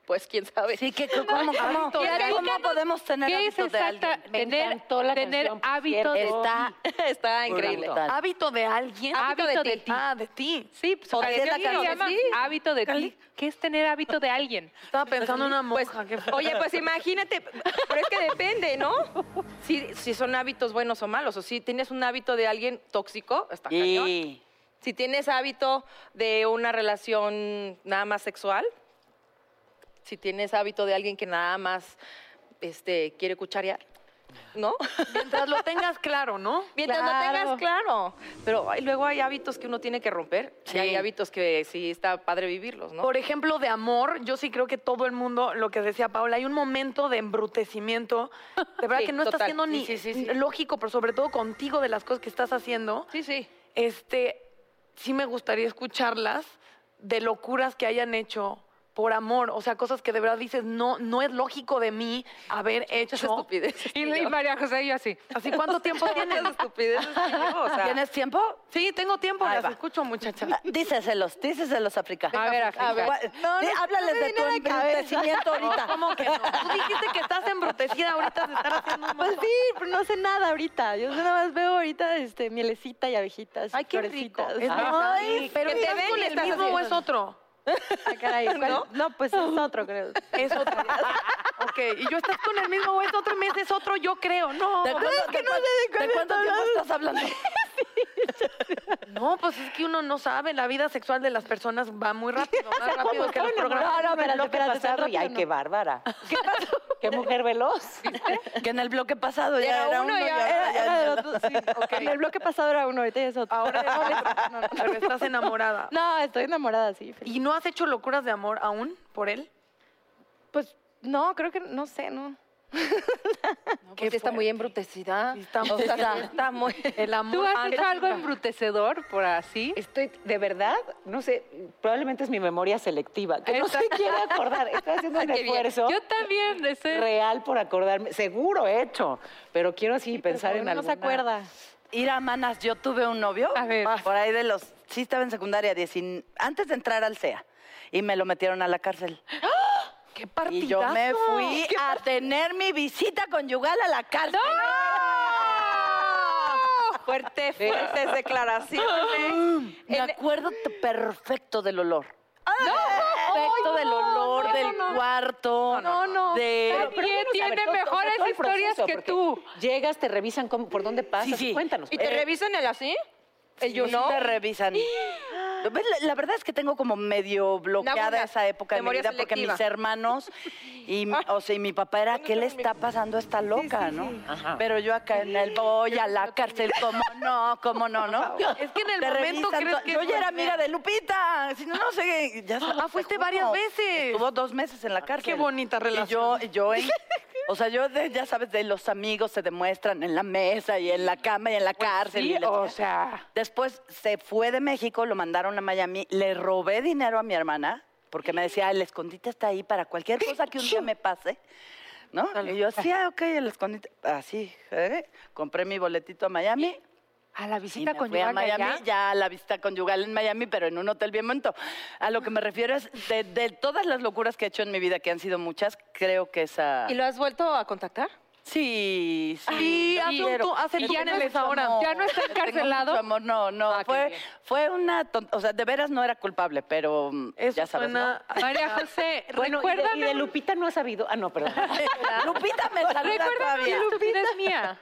pues quién sabe. Sí, que, ¿cómo, cómo? ¿Cómo? alguien. ¿Cómo podemos tener ¿Qué es hábitos de alguien? Me tener, encantó la tener canción, por hábito de. Está, Está increíble. Brutal. Hábito de alguien. Hábito de ti. Ah, de ti. Sí, pues, O canción de la se canción, llama sí. hábito de ti. ¿Qué es tener hábito de alguien? Estaba pensando en una Pues, monja. oye, pues imagínate, pero es que depende, ¿no? Si, si son hábitos buenos o malos, o si tienes un hábito de alguien tóxico, está cañón. Y Si tienes hábito de una relación nada más sexual, si tienes hábito de alguien que nada más este, quiere cucharear, ¿no? Mientras lo tengas claro, ¿no? Mientras lo tengas claro. Pero ay, luego hay hábitos que uno tiene que romper y hay hábitos que sí está padre vivirlos, ¿no? Por ejemplo, de amor, yo sí creo que todo el mundo, lo que decía Paula, hay un momento de embrutecimiento, de verdad Sí, que no total. haciendo Sí, ni sí. lógico, pero sobre todo contigo de las cosas que estás haciendo. Sí, sí. Este, sí me gustaría escucharlas de locuras que hayan hecho por amor, o sea, cosas que de verdad dices, no, no es lógico de mí haber hecho. estupideces. Y, y María José y yo así. Así, ¿cuánto tiempo tienes? Estupideces que yo, o sea. ¿Tienes tiempo? Sí, tengo tiempo, Ahí las va. escucho, muchachas. Ah, Díceselos, díceselos, África. A ver, África. Gua- Di- háblales de tu embrutecimiento ahorita. ¿Cómo que no? Tú dijiste que estás embrutecida ahorita de estar haciendo un Pues sí, pero no sé nada ahorita. Yo nada más veo ahorita este, mielecita y abejitas. Ay, qué rico. florecitas. Es Ay, pero que te ¿estás ven con el mismo o es otro? Ah, caray, ¿cuál? ¿No? pues es otro, creo. Es otro. ok, y yo estás con el mismo es otro mes, es otro, yo creo. No, ¿De cuánto, es que de no sé de ¿De cuál cuánto tiempo estás hablando? No, pues es que uno no sabe, la vida sexual de las personas va muy rápido, más rápido que los programas. No, no, espérate, espérate, espérate, ay, qué bárbara. ¿Qué pasó? Qué mujer veloz. Que en el bloque pasado ya Era era, uno Era, ya- era ya- de otro, sí. En el bloque pasado era uno, ahorita ya es otro. Ahora no, no, pero estás enamorada. No, estoy enamorada, sí. feliz. ¿Y no has hecho locuras de amor aún por él? Pues no, creo que, no sé, no. Que está muy embrutecida. Está- O sea, está muy... El amor. ¿Tú has Ah, hecho algo embrutecedor por así? Estoy, de verdad, no sé, probablemente es mi memoria selectiva, que no se quiere acordar. Estoy haciendo un esfuerzo Yo también. Estoy... real por acordarme. Seguro he hecho, pero quiero así pensar en no algo. se acuerda. Ira Manas, yo tuve un novio. A ver. Por ahí de los. Sí, estaba en secundaria, 19 antes de entrar al CEA. Y me lo metieron a la cárcel. ¡Qué Y yo partidazo! me fui a tener mi visita conyugal a la cárcel. Fuerte, fuertes declaraciones. Me acuerdo perfecto del olor. Perfecto del olor, del cuarto. No, no. De... Nadie Pero tiene todo- mejores todo historias que tú. Llegas, te revisan cómo- por dónde pasas. sí. Cuéntanos. ¿Y te Eh, revisan el así? ¿El you know? te revisan. ¿Ves? La, la verdad es que tengo como medio bloqueada esa época de mi memoria vida porque selectiva. mis hermanos y, mi- o sea, y mi papá era, ¿qué le está pasando a esta loca, no? Ajá. Pero yo acá en el voy a la cárcel, ¿cómo no? ¿Cómo no, no? Es que en el Te momento revisan crees que Yo es ya era buena amiga de Lupita, si no, no sé. Ya se- Ah, te fuiste varias veces. Estuvo dos meses en la cárcel. Qué bonita Y yo, relación. y yo en- o sea, yo, de- ya sabes, de los amigos se demuestran en la mesa y en la cama y en la cárcel. Sí, y la o sea... Después se fue de México, lo mandaron a Miami, le robé dinero a mi hermana, porque me decía, el escondite está ahí para cualquier cosa que un día me pase. ¿No? Y yo, sí, ah, ok, el escondite. Así, ¿eh? compré mi boletito a Miami. A la Y visita me fui a conyugal Miami, allá. ya a la visita conyugal en Miami, pero en un hotel bien bonito. A lo que me refiero es, de, de todas las locuras que he hecho en mi vida, que han sido muchas, creo que esa... ¿Y lo has vuelto a contactar? Sí, sí. Sí, hace un hace y ya no mes es ahora. amor, ¿Ya no está encarcelado? amor, no, no, Ah, fue, fue una, o sea, de veras no era culpable, pero mm, Eso ya sabes, suena... María José, Bueno, y de, y recuérdame... de Lupita no has sabido. Ah, no, perdón. Lupita me saluda Recuérdame todavía. que Lupita es mía.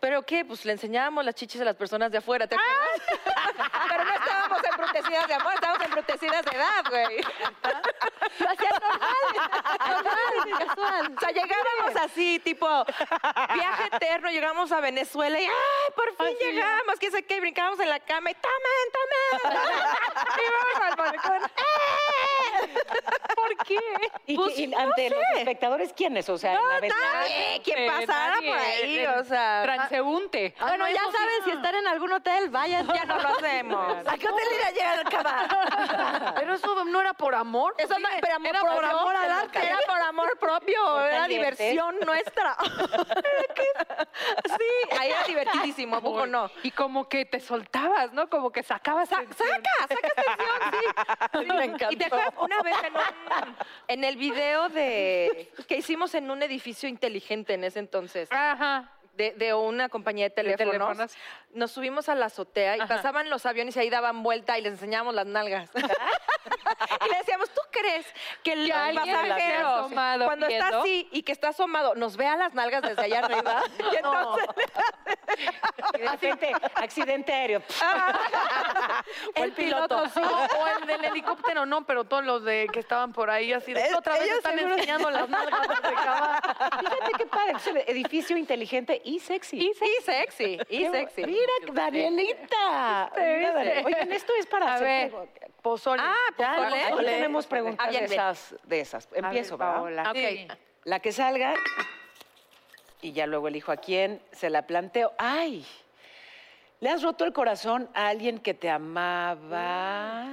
¿Pero qué? Pues le enseñábamos las chichis a las personas de afuera, ¿te acuerdas? Pero no estábamos embrutecidas de amor, estábamos embrutecidas de edad, güey. Lo hacía normal, normal, casual. O sea, llegábamos así, tipo, viaje eterno, llegamos a Venezuela y ¡ay, por fin llegamos! ¿Qué sé qué? Y brincábamos en la cama y ¡tomen, tomen! y vamos al balcón. ¿Por qué? ¿Y, Pues, y no ante los espectadores quiénes? O sea, en la. Nadie, ¿quién Eh, pasara por ahí? eh, O sea, Transeúnte. Bueno, ya saben, si están en algún hotel, vayan. ya no lo hacemos. ¿A qué hotel ir a llegar al cama? Pero eso no era por amor. Eso no era amor Era propio. por amor al arte. Era por amor propio, Por era caliente. diversión nuestra. ¿Qué es Sí, ahí era divertidísimo, ¿a poco no? Y como que te soltabas, ¿no? Como que sacabas tensión. Saca, sacas tensión, sí. me encantó. Y te acuerdas una vez en, un- en el video de que hicimos en un edificio inteligente en ese entonces. Ajá. De, de una compañía de teléfonos, teléfonos. nos subimos a la azotea y Ajá. pasaban los aviones y ahí daban vuelta y les enseñábamos las nalgas. y le decíamos, ¿tú crees que el pasajero, cuando está así y que está asomado, nos vea las nalgas desde allá arriba? Y entonces repente, accidente aéreo. el piloto, sí, o, el del helicóptero, no, pero todos los de que estaban por ahí así de otra vez están seguro- enseñando las nalgas desde acá. Fíjate qué padre, es un edificio inteligente y sexy. y sexy, y sexy. Mira, Danielita. Mira, Daniel. Oigan, esto es para A hacer ver. Pozole. Ah, pozole. aquí tenemos preguntas Ah, bien, de, esas, de esas. Empiezo, ver, ¿verdad? La que salga y ya luego elijo a quién, se la planteo. ¡Ay! ¿Le has roto el corazón a alguien que te amaba?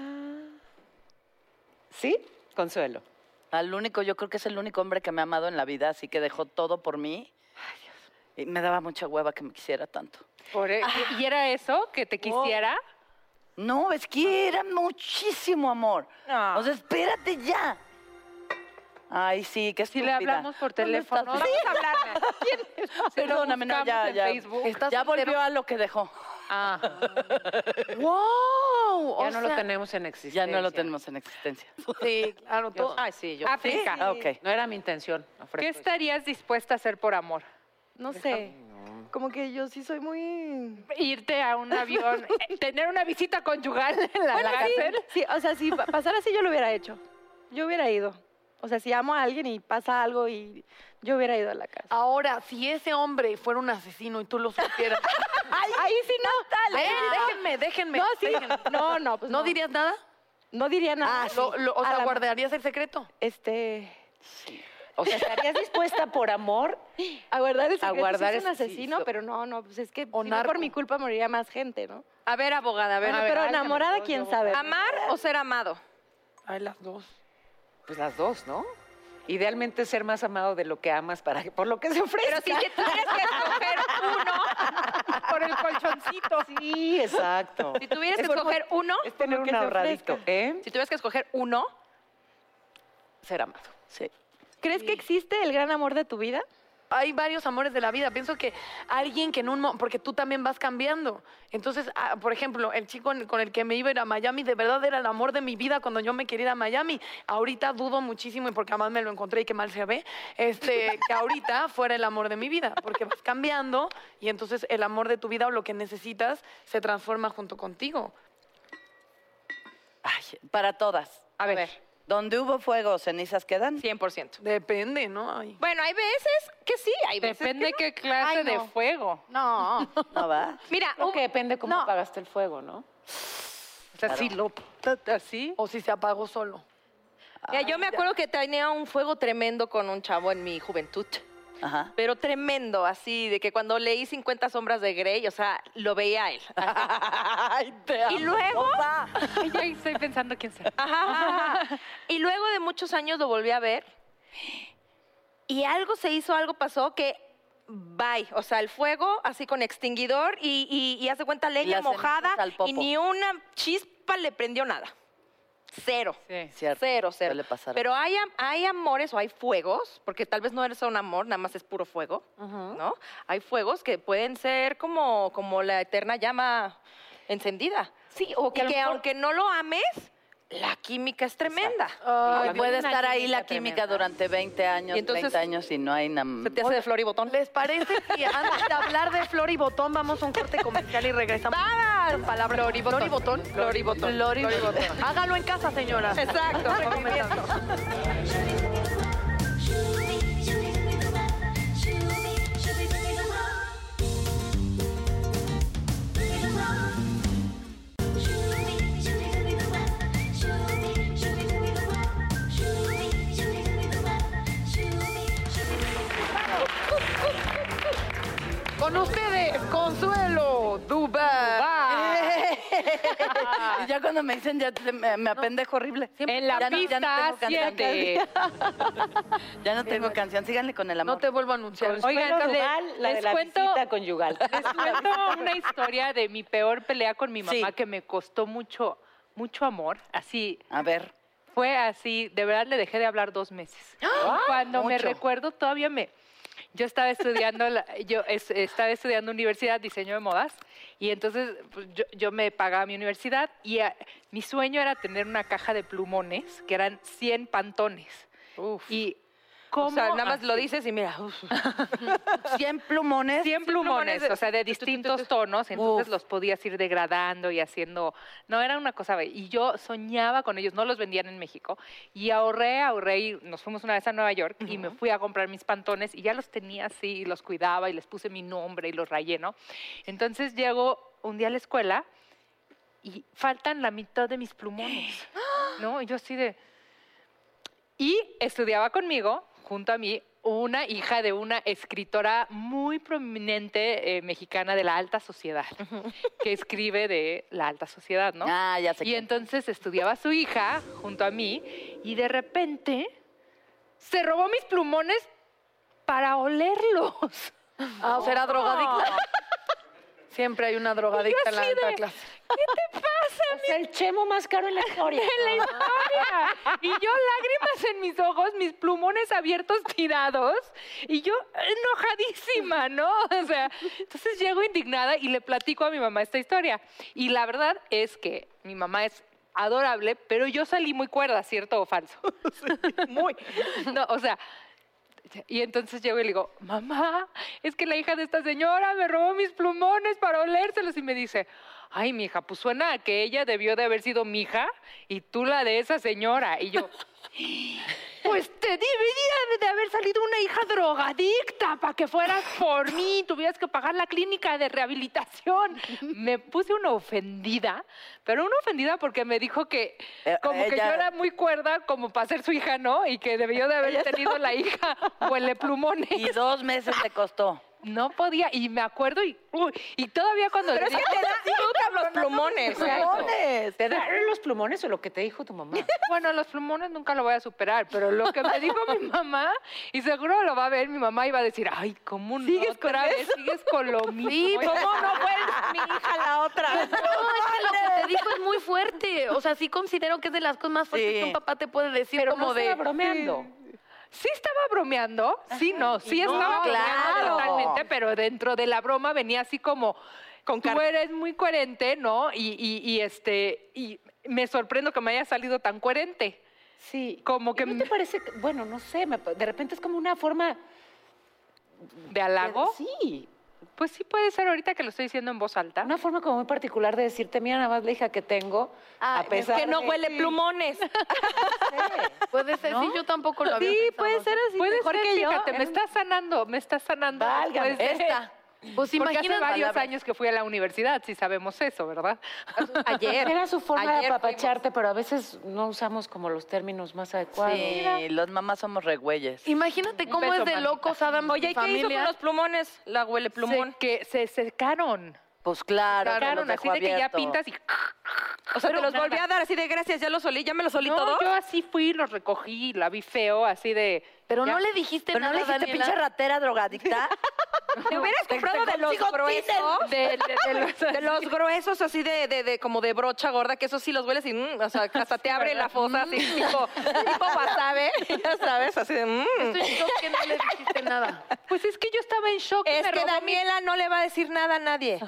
¿Sí? Consuelo. Al único, yo creo que es el único hombre que me ha amado en la vida, así que dejó todo por mí. Y me daba mucha hueva que me quisiera tanto. Por e- ¿Y era eso que te quisiera? No, es que era muchísimo amor. No. O sea, espérate ya. Ay, sí, qué Si le hablamos por ¿Dónde estás? teléfono. Sí, Vamos a. Perdóname, no, ya, ya. Facebook. ¿Estás Ya volvió a lo que dejó. Ah. ¡Wow! Ya o no lo tenemos en existencia. Ya no lo tenemos en existencia. Sí, claro, todo. Ay, sí, yo. África. Ah, ok. No era mi intención. ¿Qué estarías dispuesta a hacer por amor? No sé. Como que yo sí soy muy... Irte a un avión, eh, tener una visita conyugal en la Bueno, sí, cárcel. sí, o sea, si pa- pasara así, yo lo hubiera hecho. Yo hubiera ido. O sea, si amo a alguien y pasa algo y yo hubiera ido a la casa. Ahora, si ese hombre fuera un asesino y tú lo supieras. Ahí sí no. Ah. déjenme, déjenme. No, sí. déjenme. No, no, pues ¿No no. dirías nada? No diría nada. Ah, lo- lo- o sea, la- ¿guardarías el secreto? Este... O sea, ¿estarías dispuesta por amor? A guardar el secreto. sí guardar es un ese- sí, asesino, so- pero no, no, pues es que O si no por mi culpa moriría más gente, ¿no? A ver, abogada, a ver. Bueno, a ver. pero enamorada, quién yo- sabe. ¿Amar o ser amado? Ay, las dos. Pues las dos, ¿no? Idealmente ser más amado de lo que amas para que, por lo que se ofrece. Pero si te tuvieras que escoger uno, Por el colchoncito. Sí, exacto. si tuvieras que por- escoger uno, Es tener un ahorradito. ¿eh? si tuvieras que escoger uno, Ser amado. Sí. ¿Crees que existe el gran amor de tu vida? Hay varios amores de la vida. Pienso que alguien que en un... mo- Porque tú también vas cambiando. Entonces, ah, por ejemplo, el chico con el que me iba a ir a Miami, de verdad era el amor de mi vida cuando yo me quería ir a Miami. Ahorita dudo muchísimo, y porque además me lo encontré y qué mal se ve, este, que ahorita fuera el amor de mi vida. Porque vas cambiando y entonces el amor de tu vida o lo que necesitas se transforma junto contigo. Ay, para todas. a ver, Donde hubo fuego, cenizas quedan. 100%. Depende, ¿no? Ay. Bueno, hay veces que sí, hay veces Depende que qué clase Ay, de fuego. No. No va. Mira, Creo un- que depende cómo no. apagaste el fuego, ¿no? O sea, si lo... Así. O si se apagó solo. mira, yo me acuerdo que tenía un fuego tremendo con un chavo en mi juventud. Ajá. Pero tremendo, así, de que cuando leí 50 sombras de Grey, o sea, lo veía a él. Ay, te Y luego, Ay, ya estoy pensando quién sea. Ajá, ajá, ajá. Y luego de muchos años lo volví a ver. Y algo se hizo, algo pasó que bye. O sea, el fuego así con extinguidor y, y, y hace cuenta leña mojada y ni una chispa le prendió nada. Cero. Sí. Cierto. Cero, cero. Suele pasar. Pero hay, hay amores o hay fuegos, porque tal vez no eres un amor, nada más es puro fuego, ¿no? Hay fuegos que pueden ser como, como la eterna llama encendida. Sí, o que Y que mejor- aunque no lo ames, la química es tremenda. Había puede estar ahí la química tremenda. durante 20 años, entonces- 30 años y no hay nada. Se te hace de flor y botón. ¿Les parece si antes de hablar de flor y botón vamos a un corte comercial y regresamos? ¡Vamos! Palabra flor y botón. Flor y botón. Flor y botón. Flor y botón. Hágalo en casa, señora. Exacto. Con ustedes, Consuelo Dubai. y ya cuando me dicen, ya te- me, me apendejo horrible. En la Ya no- ya no pista tengo canción. siete. Ya no tengo canción. Síganle con el amor. No te vuelvo a anunciar. Oigan, Consuelo le- Duval, la de les la cuento- visita conyugal. Les cuento una historia de mi peor pelea con mi mamá Sí. que me costó mucho, mucho amor. Así, A ver. fue así, de verdad le dejé de hablar dos meses. Y Cuando me Mucho. recuerdo, todavía me... Yo estaba estudiando, la- yo es- estaba estudiando universidad, diseño de modas, y entonces pues, yo, yo me pagaba mi universidad y ah, mi sueño era tener una caja de plumones, que eran 100 pantones. Y ¿cómo O sea, nada más lo así? dices y mira, uf. 100 plumones. 100 plumones, o sea, de distintos tonos, entonces Uf. los podías ir degradando y haciendo, no, era una cosa, y yo soñaba con ellos, no los vendían en México, y ahorré, ahorré, y nos fuimos una vez a Nueva York y me fui a comprar mis pantones y ya los tenía así, y los cuidaba y les puse mi nombre y los rayé, ¿no? Entonces llego un día a la escuela y faltan la mitad de mis plumones, ¿no? Y yo así de... Y estudiaba conmigo, junto a mí, una hija de una escritora muy prominente eh, mexicana de la alta sociedad, que escribe de la alta sociedad, ¿no? Ah, ya sé Y quién. entonces estudiaba su hija junto a mí y de repente se robó mis plumones para olerlos. Ah, o sea, era drogadicta. Siempre hay una drogadicta en la alta de- clase. ¿Qué te pasa, O sea, el chemo más caro en la historia. en la historia. Y yo lágrimas en mis ojos, mis plumones abiertos tirados y yo enojadísima, ¿no? O sea, entonces llego indignada y le platico a mi mamá esta historia. Y la verdad es que mi mamá es adorable, pero yo salí muy cuerda, ¿cierto o falso? muy. No, o sea, y entonces llego y le digo, mamá, es que la hija de esta señora me robó mis plumones para olérselos. Y me dice, ay, mi hija, pues suena a que ella debió de haber sido mi hija y tú la de esa señora. Y yo, pues te debería de haber salido una hija drogadicta para que fueras por mí, tuvieras que pagar la clínica de rehabilitación. Me puse una ofendida, pero una ofendida porque me dijo que Eh, como que yo era muy cuerda como para ser su hija, ¿no? Y que debió de haber tenido la hija huele plumones. Y dos meses le costó. No podía, y me acuerdo, y, uy, y todavía cuando le Pero es que te disfrutan los plumones. Plumones. ¿Te dan los plumones o lo que te dijo tu mamá? Bueno, los plumones nunca lo voy a superar, pero lo que me dijo mi mamá, y seguro lo va a ver mi mamá, iba a decir, ay, ¿cómo no otra vez sigues con lo mismo? Sí, ¿cómo no fue mi hija la otra? No, es que lo que te dijo es muy fuerte. O sea, sí considero que es de las cosas más fuertes Sí. que un papá te puede decir. Pero como no de. bromeando. Sí estaba bromeando, sí, no, sí No, estaba bromeando claro. totalmente, pero dentro de la broma venía así como, Con tú eres muy coherente, ¿no? Y, y- y, este, y me sorprendo que me haya salido tan coherente. Sí. Como que ¿Y ¿No te parece? que- Bueno, no sé, de repente es como una forma... ¿De halago? Sí, Pues sí puede ser ahorita que lo estoy diciendo en voz alta. una forma como muy particular de decirte, mira, nada más la hija que tengo, Ay, a es pesar Que no de- huele plumones. Puede ser, sí, yo tampoco lo había Sí, pensado. puede ser así. Puede mejor ser, que yo. fíjate, me está sanando, me está sanando. Válgame, de- Esta. Pues Porque hace imagínate. varios años que fui a la universidad, sí sabemos eso, ¿verdad? Ayer. Era su forma de apapacharte, pero a veces no usamos como los términos más adecuados. Sí, los mamás somos regüeyes. Imagínate cómo beso, es de locos Adam Oye, y ¿y qué hizo con los plumones? La huele plumón. Se- que se secaron. Pues claro, que Secaron, los así de que ya pintas y... O sea, te los nada. volví a dar así de gracias, ya los solí, ya me los solí No, todos. yo así fui, los recogí, la vi feo, así de... Pero ya- no le dijiste Pero no nada, le dijiste Daniela. pinche ratera drogadicta. Te hubieras comprado de los gruesos. De, de- de los, De los gruesos así de, de, de como de brocha gorda, que eso sí los hueles y mm, o sea, hasta te abre la fosa así tipo, tipo wasabi, ya sabes, así de mm. Estoy en shock que no le dijiste nada. Pues es que yo estaba en shock. Es que mi- Daniela no le va a decir nada a nadie.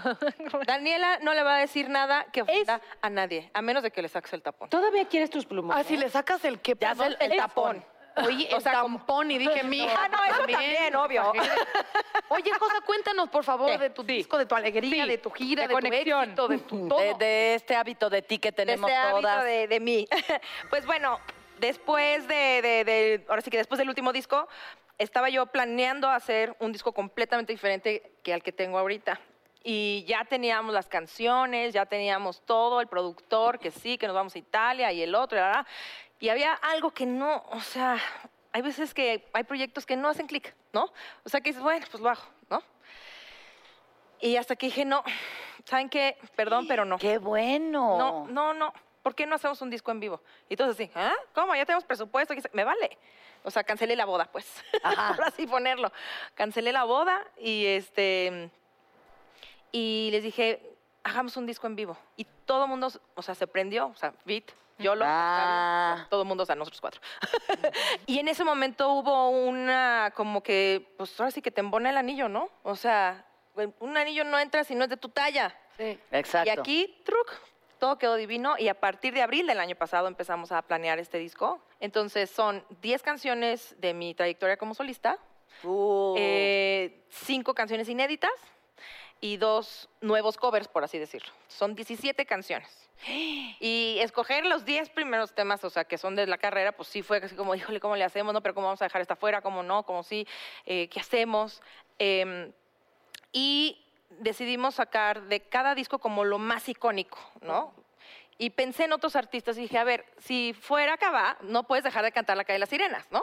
Daniela no le va a decir nada que ofenda a nadie, a menos de que le saques el tapón. ¿Todavía quieres tus plumones? Ah, si le sacas el que el- el tapón. Oye, O el sea, tampón y dije, mi hija. Ah, no, eso también, obvio. Oye, Josa, cuéntanos, por favor, ¿Qué? de tu Sí. disco, de tu alegría, Sí. de tu gira, De de, conexión. tu éxito, de tu todo. De, de este hábito de ti que de tenemos este hábito todas. de, de mí. pues bueno, después de, de- de- ahora sí que después del último disco, estaba yo planeando hacer un disco completamente diferente que al que tengo ahorita. Y ya teníamos las canciones, ya teníamos todo, el productor, que sí, que nos vamos a Italia y el otro, y, la. Y había algo que no, o sea, hay veces que hay proyectos que no hacen clic, ¿no? O sea, que dices, bueno, pues lo hago, ¿no? Y hasta que dije, no, ¿saben qué? Perdón, pero no. ¡Qué bueno! No, no, no. ¿Por qué no hacemos un disco en vivo? Y todos así, ¿ah? ¿Cómo? Ya tenemos presupuesto. ¿Qué se- Me vale. O sea, cancelé la boda, pues. Por así ponerlo. Cancelé la boda y este. Y les dije, hagamos un disco en vivo. Y todo el mundo, o sea, se prendió. O sea, Beat, Yolo, Ah. Todo el mundo, o sea, nosotros cuatro. y en ese momento hubo una, como que, pues ahora sí que te embona el anillo, ¿no? O sea, un anillo no entra si no es de tu talla. Exacto. Y aquí, truc, todo quedó divino y a partir de abril del año pasado empezamos a planear este disco. Entonces son 10 canciones de mi trayectoria como solista, Uh. eh, cinco canciones inéditas y dos nuevos covers, por así decirlo. Son 17 canciones. Y escoger los 10 primeros temas, o sea, que son de la carrera, pues sí fue así como, híjole, ¿cómo le hacemos? No, pero ¿cómo vamos a dejar esta fuera? ¿Cómo no? ¿Cómo sí? Eh, ¿Qué hacemos? Em, y decidimos sacar de cada disco como lo más icónico, ¿no? Y pensé en otros artistas y dije, a ver, si fuera Cabá, no puedes dejar de cantar La calle de las sirenas, ¿no?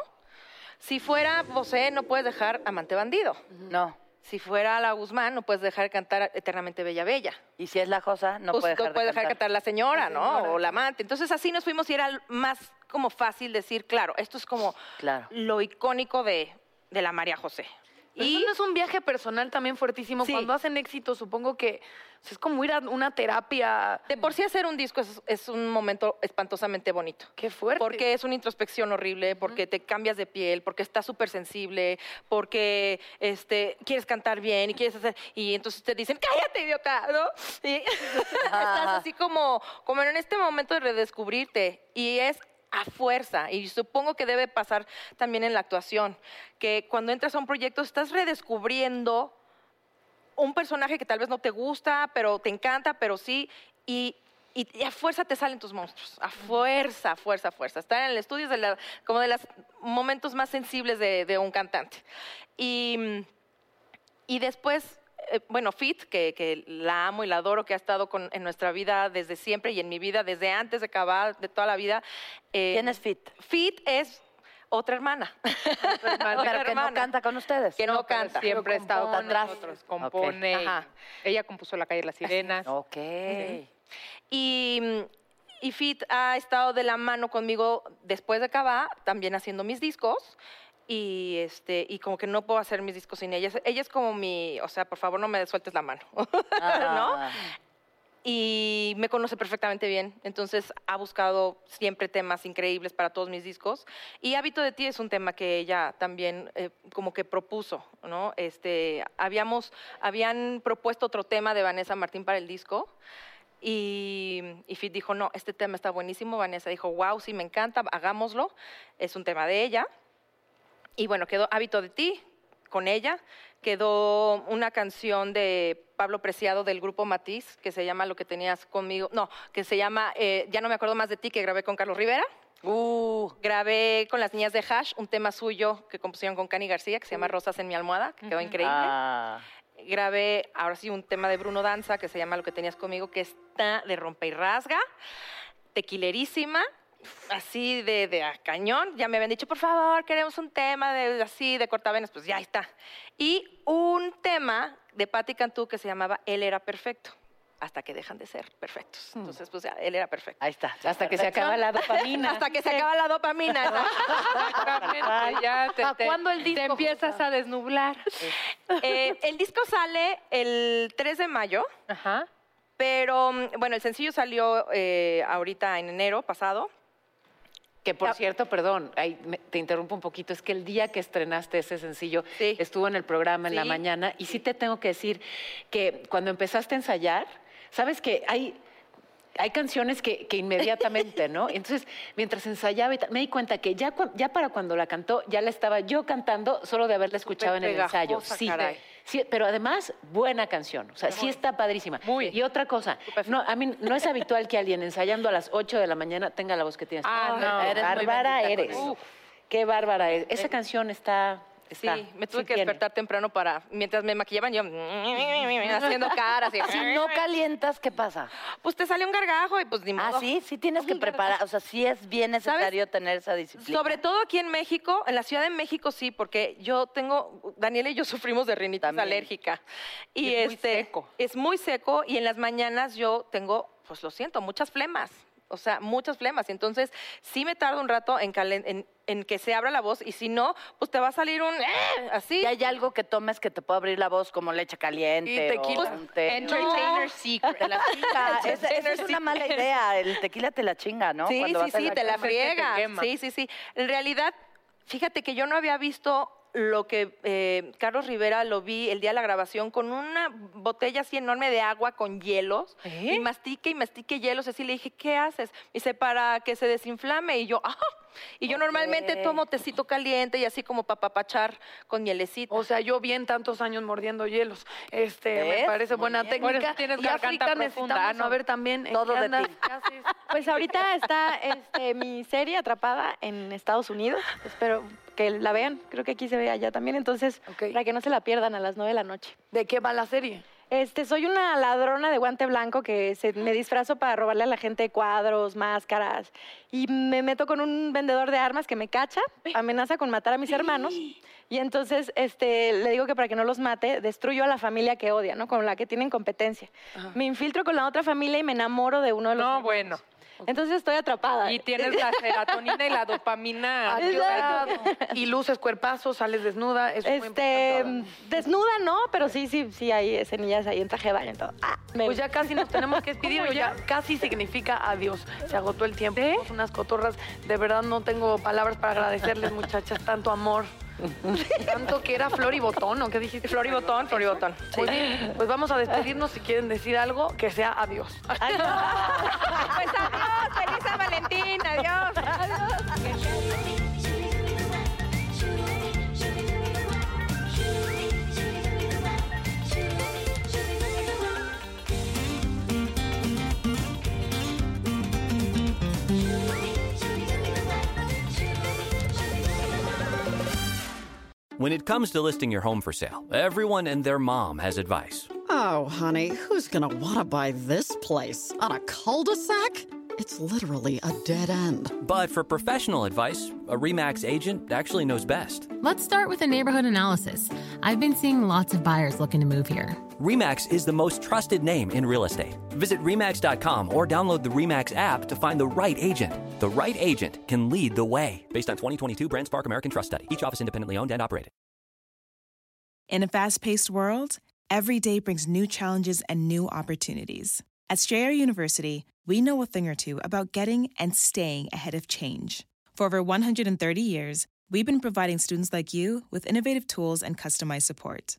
Si fuera Bosé, no puedes dejar Amante Bandido. No. Si fuera La Guzmán, no puedes dejar de cantar Eternamente Bella Bella. Y si es la Josa, no Pues puede dejar no puedes de dejar de cantar. cantar La Señora, La ¿no? O La Amante. Entonces así nos fuimos y era más como fácil decir, claro, esto es como Claro. lo icónico de, de la María José. Y no es un viaje personal también fuertísimo. Sí. Cuando hacen éxito, supongo que o sea, es como ir a una terapia. De por sí hacer un disco es, es un momento espantosamente bonito. Qué fuerte. Porque es una introspección horrible, porque te cambias de piel, porque estás súper sensible, porque este, quieres cantar bien y quieres hacer... Y entonces te dicen, cállate, idiota, ¿no? Y estás así como, como en este momento de redescubrirte. Y es a fuerza, y supongo que debe pasar también en la actuación, que cuando entras a un proyecto estás redescubriendo un personaje que tal vez no te gusta, pero te encanta, pero sí, y, y- y a fuerza te salen tus monstruos, a fuerza, a fuerza, a fuerza. Estar en el estudio es de la- como de los momentos más sensibles de, de un cantante. Y, y después, eh, bueno, Fit, que, que la amo y la adoro, que ha estado con- en nuestra vida desde siempre y en mi vida desde antes de acabar, de toda la vida. eh, ¿Quién es Fit? Fit es otra hermana. hermana. Otra Pero que no hermana. canta con ustedes. Que no, canta. Siempre ha estado con Atrás. nosotros. Compone. Ajá. Ella compuso La calle de las sirenas. Ok. Y, y Fit ha estado de la mano conmigo después de Cabá, también haciendo mis discos. Y, este, y como que no puedo hacer mis discos sin ella. Ella es como mi, o sea, por favor no me sueltes la mano, ¿no? Ah. Y me conoce perfectamente bien, entonces ha buscado siempre temas increíbles para todos mis discos. Y Hábito de ti es un tema que ella también eh, como que propuso, ¿no? Este, habíamos, habían propuesto otro tema de Vanessa Martín para el disco. Y, y Fit dijo, no, este tema está buenísimo. Vanessa dijo, wow, sí, me encanta, hagámoslo. Es un tema de ella. Y bueno, quedó Hábito de ti con ella. Quedó una canción de Pablo Preciado del grupo Matiz, que se llama Lo que tenías conmigo. No, que se llama eh, Ya no me acuerdo más de ti, que grabé con Carlos Rivera. Uh, Grabé con las niñas de Hash un tema suyo que compusieron con Cani García, que se llama Rosas en mi almohada, que quedó increíble. ah. Grabé ahora sí un tema de Bruno Danza que se llama Lo que tenías conmigo, que está de rompe y rasga, tequilerísima, así de, de a cañón. Ya me habían dicho, por favor, queremos un tema de así, de cortavenas, pues ya está. Y un tema de Patti Cantú que se llamaba Él era perfecto, hasta que dejan de ser perfectos. Entonces, pues ya, él era perfecto. Ahí está. Hasta que se acaba la dopamina. Hasta que se acaba la dopamina. Exactamente, ya te, ¿A te- cuándo el te disco, empiezas Josa? a desnublar. Eh, el disco sale el 3 de mayo. Ajá. Pero mm, bueno, el sencillo salió eh, ahorita en enero pasado. Que por cierto, perdón, me- te interrumpo un poquito, es que el día que estrenaste ese sencillo Sí. estuvo en el programa en la mañana y sí te tengo que decir que cuando empezaste a ensayar, sabes que hay, hay canciones que, que inmediatamente, ¿no? Entonces, mientras ensayaba y me di cuenta que ya, ya para cuando la cantó, ya la estaba yo cantando solo de haberla escuchado en el ensayo. Sí, caray. Sí, pero además, buena canción. O sea, sí está padrísima. Y otra cosa, no, a mí no es habitual que alguien ensayando a las 8 de la mañana tenga la voz que tienes. Ah, no. Muy bárbara eres. Qué bárbara eres. Esa canción está Sí, me tuve que despertar temprano para, mientras me maquillaban yo haciendo caras. Y, Si no calientas, ¿qué pasa? Pues te sale un gargajo y pues ni modo. Ah, sí, sí tienes que preparar, o sea, sí es bien necesario tener esa disciplina. Sobre todo aquí en México, en la Ciudad de México sí, porque yo tengo, Daniela y yo sufrimos de rinitis alérgica. Y, Y es muy este, seco. Es muy seco y en las mañanas yo tengo, pues lo siento, muchas flemas. O sea, muchas flemas. Entonces, sí me tarda un rato en, calen- en, en que se abra la voz y si no, pues te va a salir un "Eh", así. ¿Y hay algo que tomes que te pueda abrir la voz como leche caliente? Y tequila. o un té? Entertainer secret. Te la chinga. Esa- esa es una mala secret. idea. El tequila te la chinga, ¿no? Sí, Cuando sí, vas a sí, te la friega. Sí, sí, sí. En realidad, fíjate que yo no había visto lo que eh, Carlos Rivera lo vi el día de la grabación con una botella así enorme de agua con hielos y mastique y mastique hielos. Así le dije, ¿qué haces? Me dice, para que se desinflame. Y yo, ¡ah! Y yo normalmente tomo tecito caliente y así como para papachar con mielecito. O sea, yo bien tantos años mordiendo hielos. Este, me parece Muy buena bien. técnica. Por eso tienes y África profunda, necesitamos ¿no? saber también Todo de ti. Pues ahorita está este, mi serie atrapada en Estados Unidos. Espero que la vean. Creo que aquí se ve allá también. Entonces, para que no se la pierdan a las nueve de la noche. ¿De qué va la serie? Este, soy una ladrona de guante blanco que se, me disfrazo para robarle a la gente cuadros, máscaras. Y me meto con un vendedor de armas que me cacha, amenaza con matar a mis hermanos. Y entonces este, le digo que para que no los mate, destruyo a la familia que odia, ¿no? Con la que tienen competencia. Me infiltro con la otra familia y me enamoro de uno de los. No, hermanos. bueno. Entonces estoy atrapada. Y tienes la serotonina y la dopamina. Y luces cuerpazos, sales desnuda. Eso es muy Este, importante. desnuda no, pero sí, sí, sí, hay escenillas ahí en traje de baño y todo. Ah, me Pues ya casi nos tenemos que despedir. ¿Cómo Ya casi significa adiós. Se agotó el tiempo. Somos unas cotorras. De verdad no tengo palabras para agradecerles, muchachas, tanto amor. Tanto que era flor y botón, ¿o qué dijiste? Flor y botón, flor y botón. Muy bien. Pues vamos a despedirnos. Si quieren decir algo, que sea adiós. Pues adiós, feliz San Valentín, adiós. When it comes to listing your home for sale, everyone and their mom has advice. Oh, honey, who's gonna wanna buy this place? On a cul-de-sac? It's literally a dead end. But for professional advice, a REMAX agent actually knows best. Let's start with a neighborhood analysis. I've been seeing lots of buyers looking to move here. REMAX is the most trusted name in real estate. Visit REMAX.com or download the REMAX app to find the right agent. The right agent can lead the way. Based on 2022 BrandSpark American Trust Study. Each office independently owned and operated. In a fast paced world, every day brings new challenges and new opportunities. At Strayer University, we know a thing or two about getting and staying ahead of change. For over 130 years, we've been providing students like you with innovative tools and customized support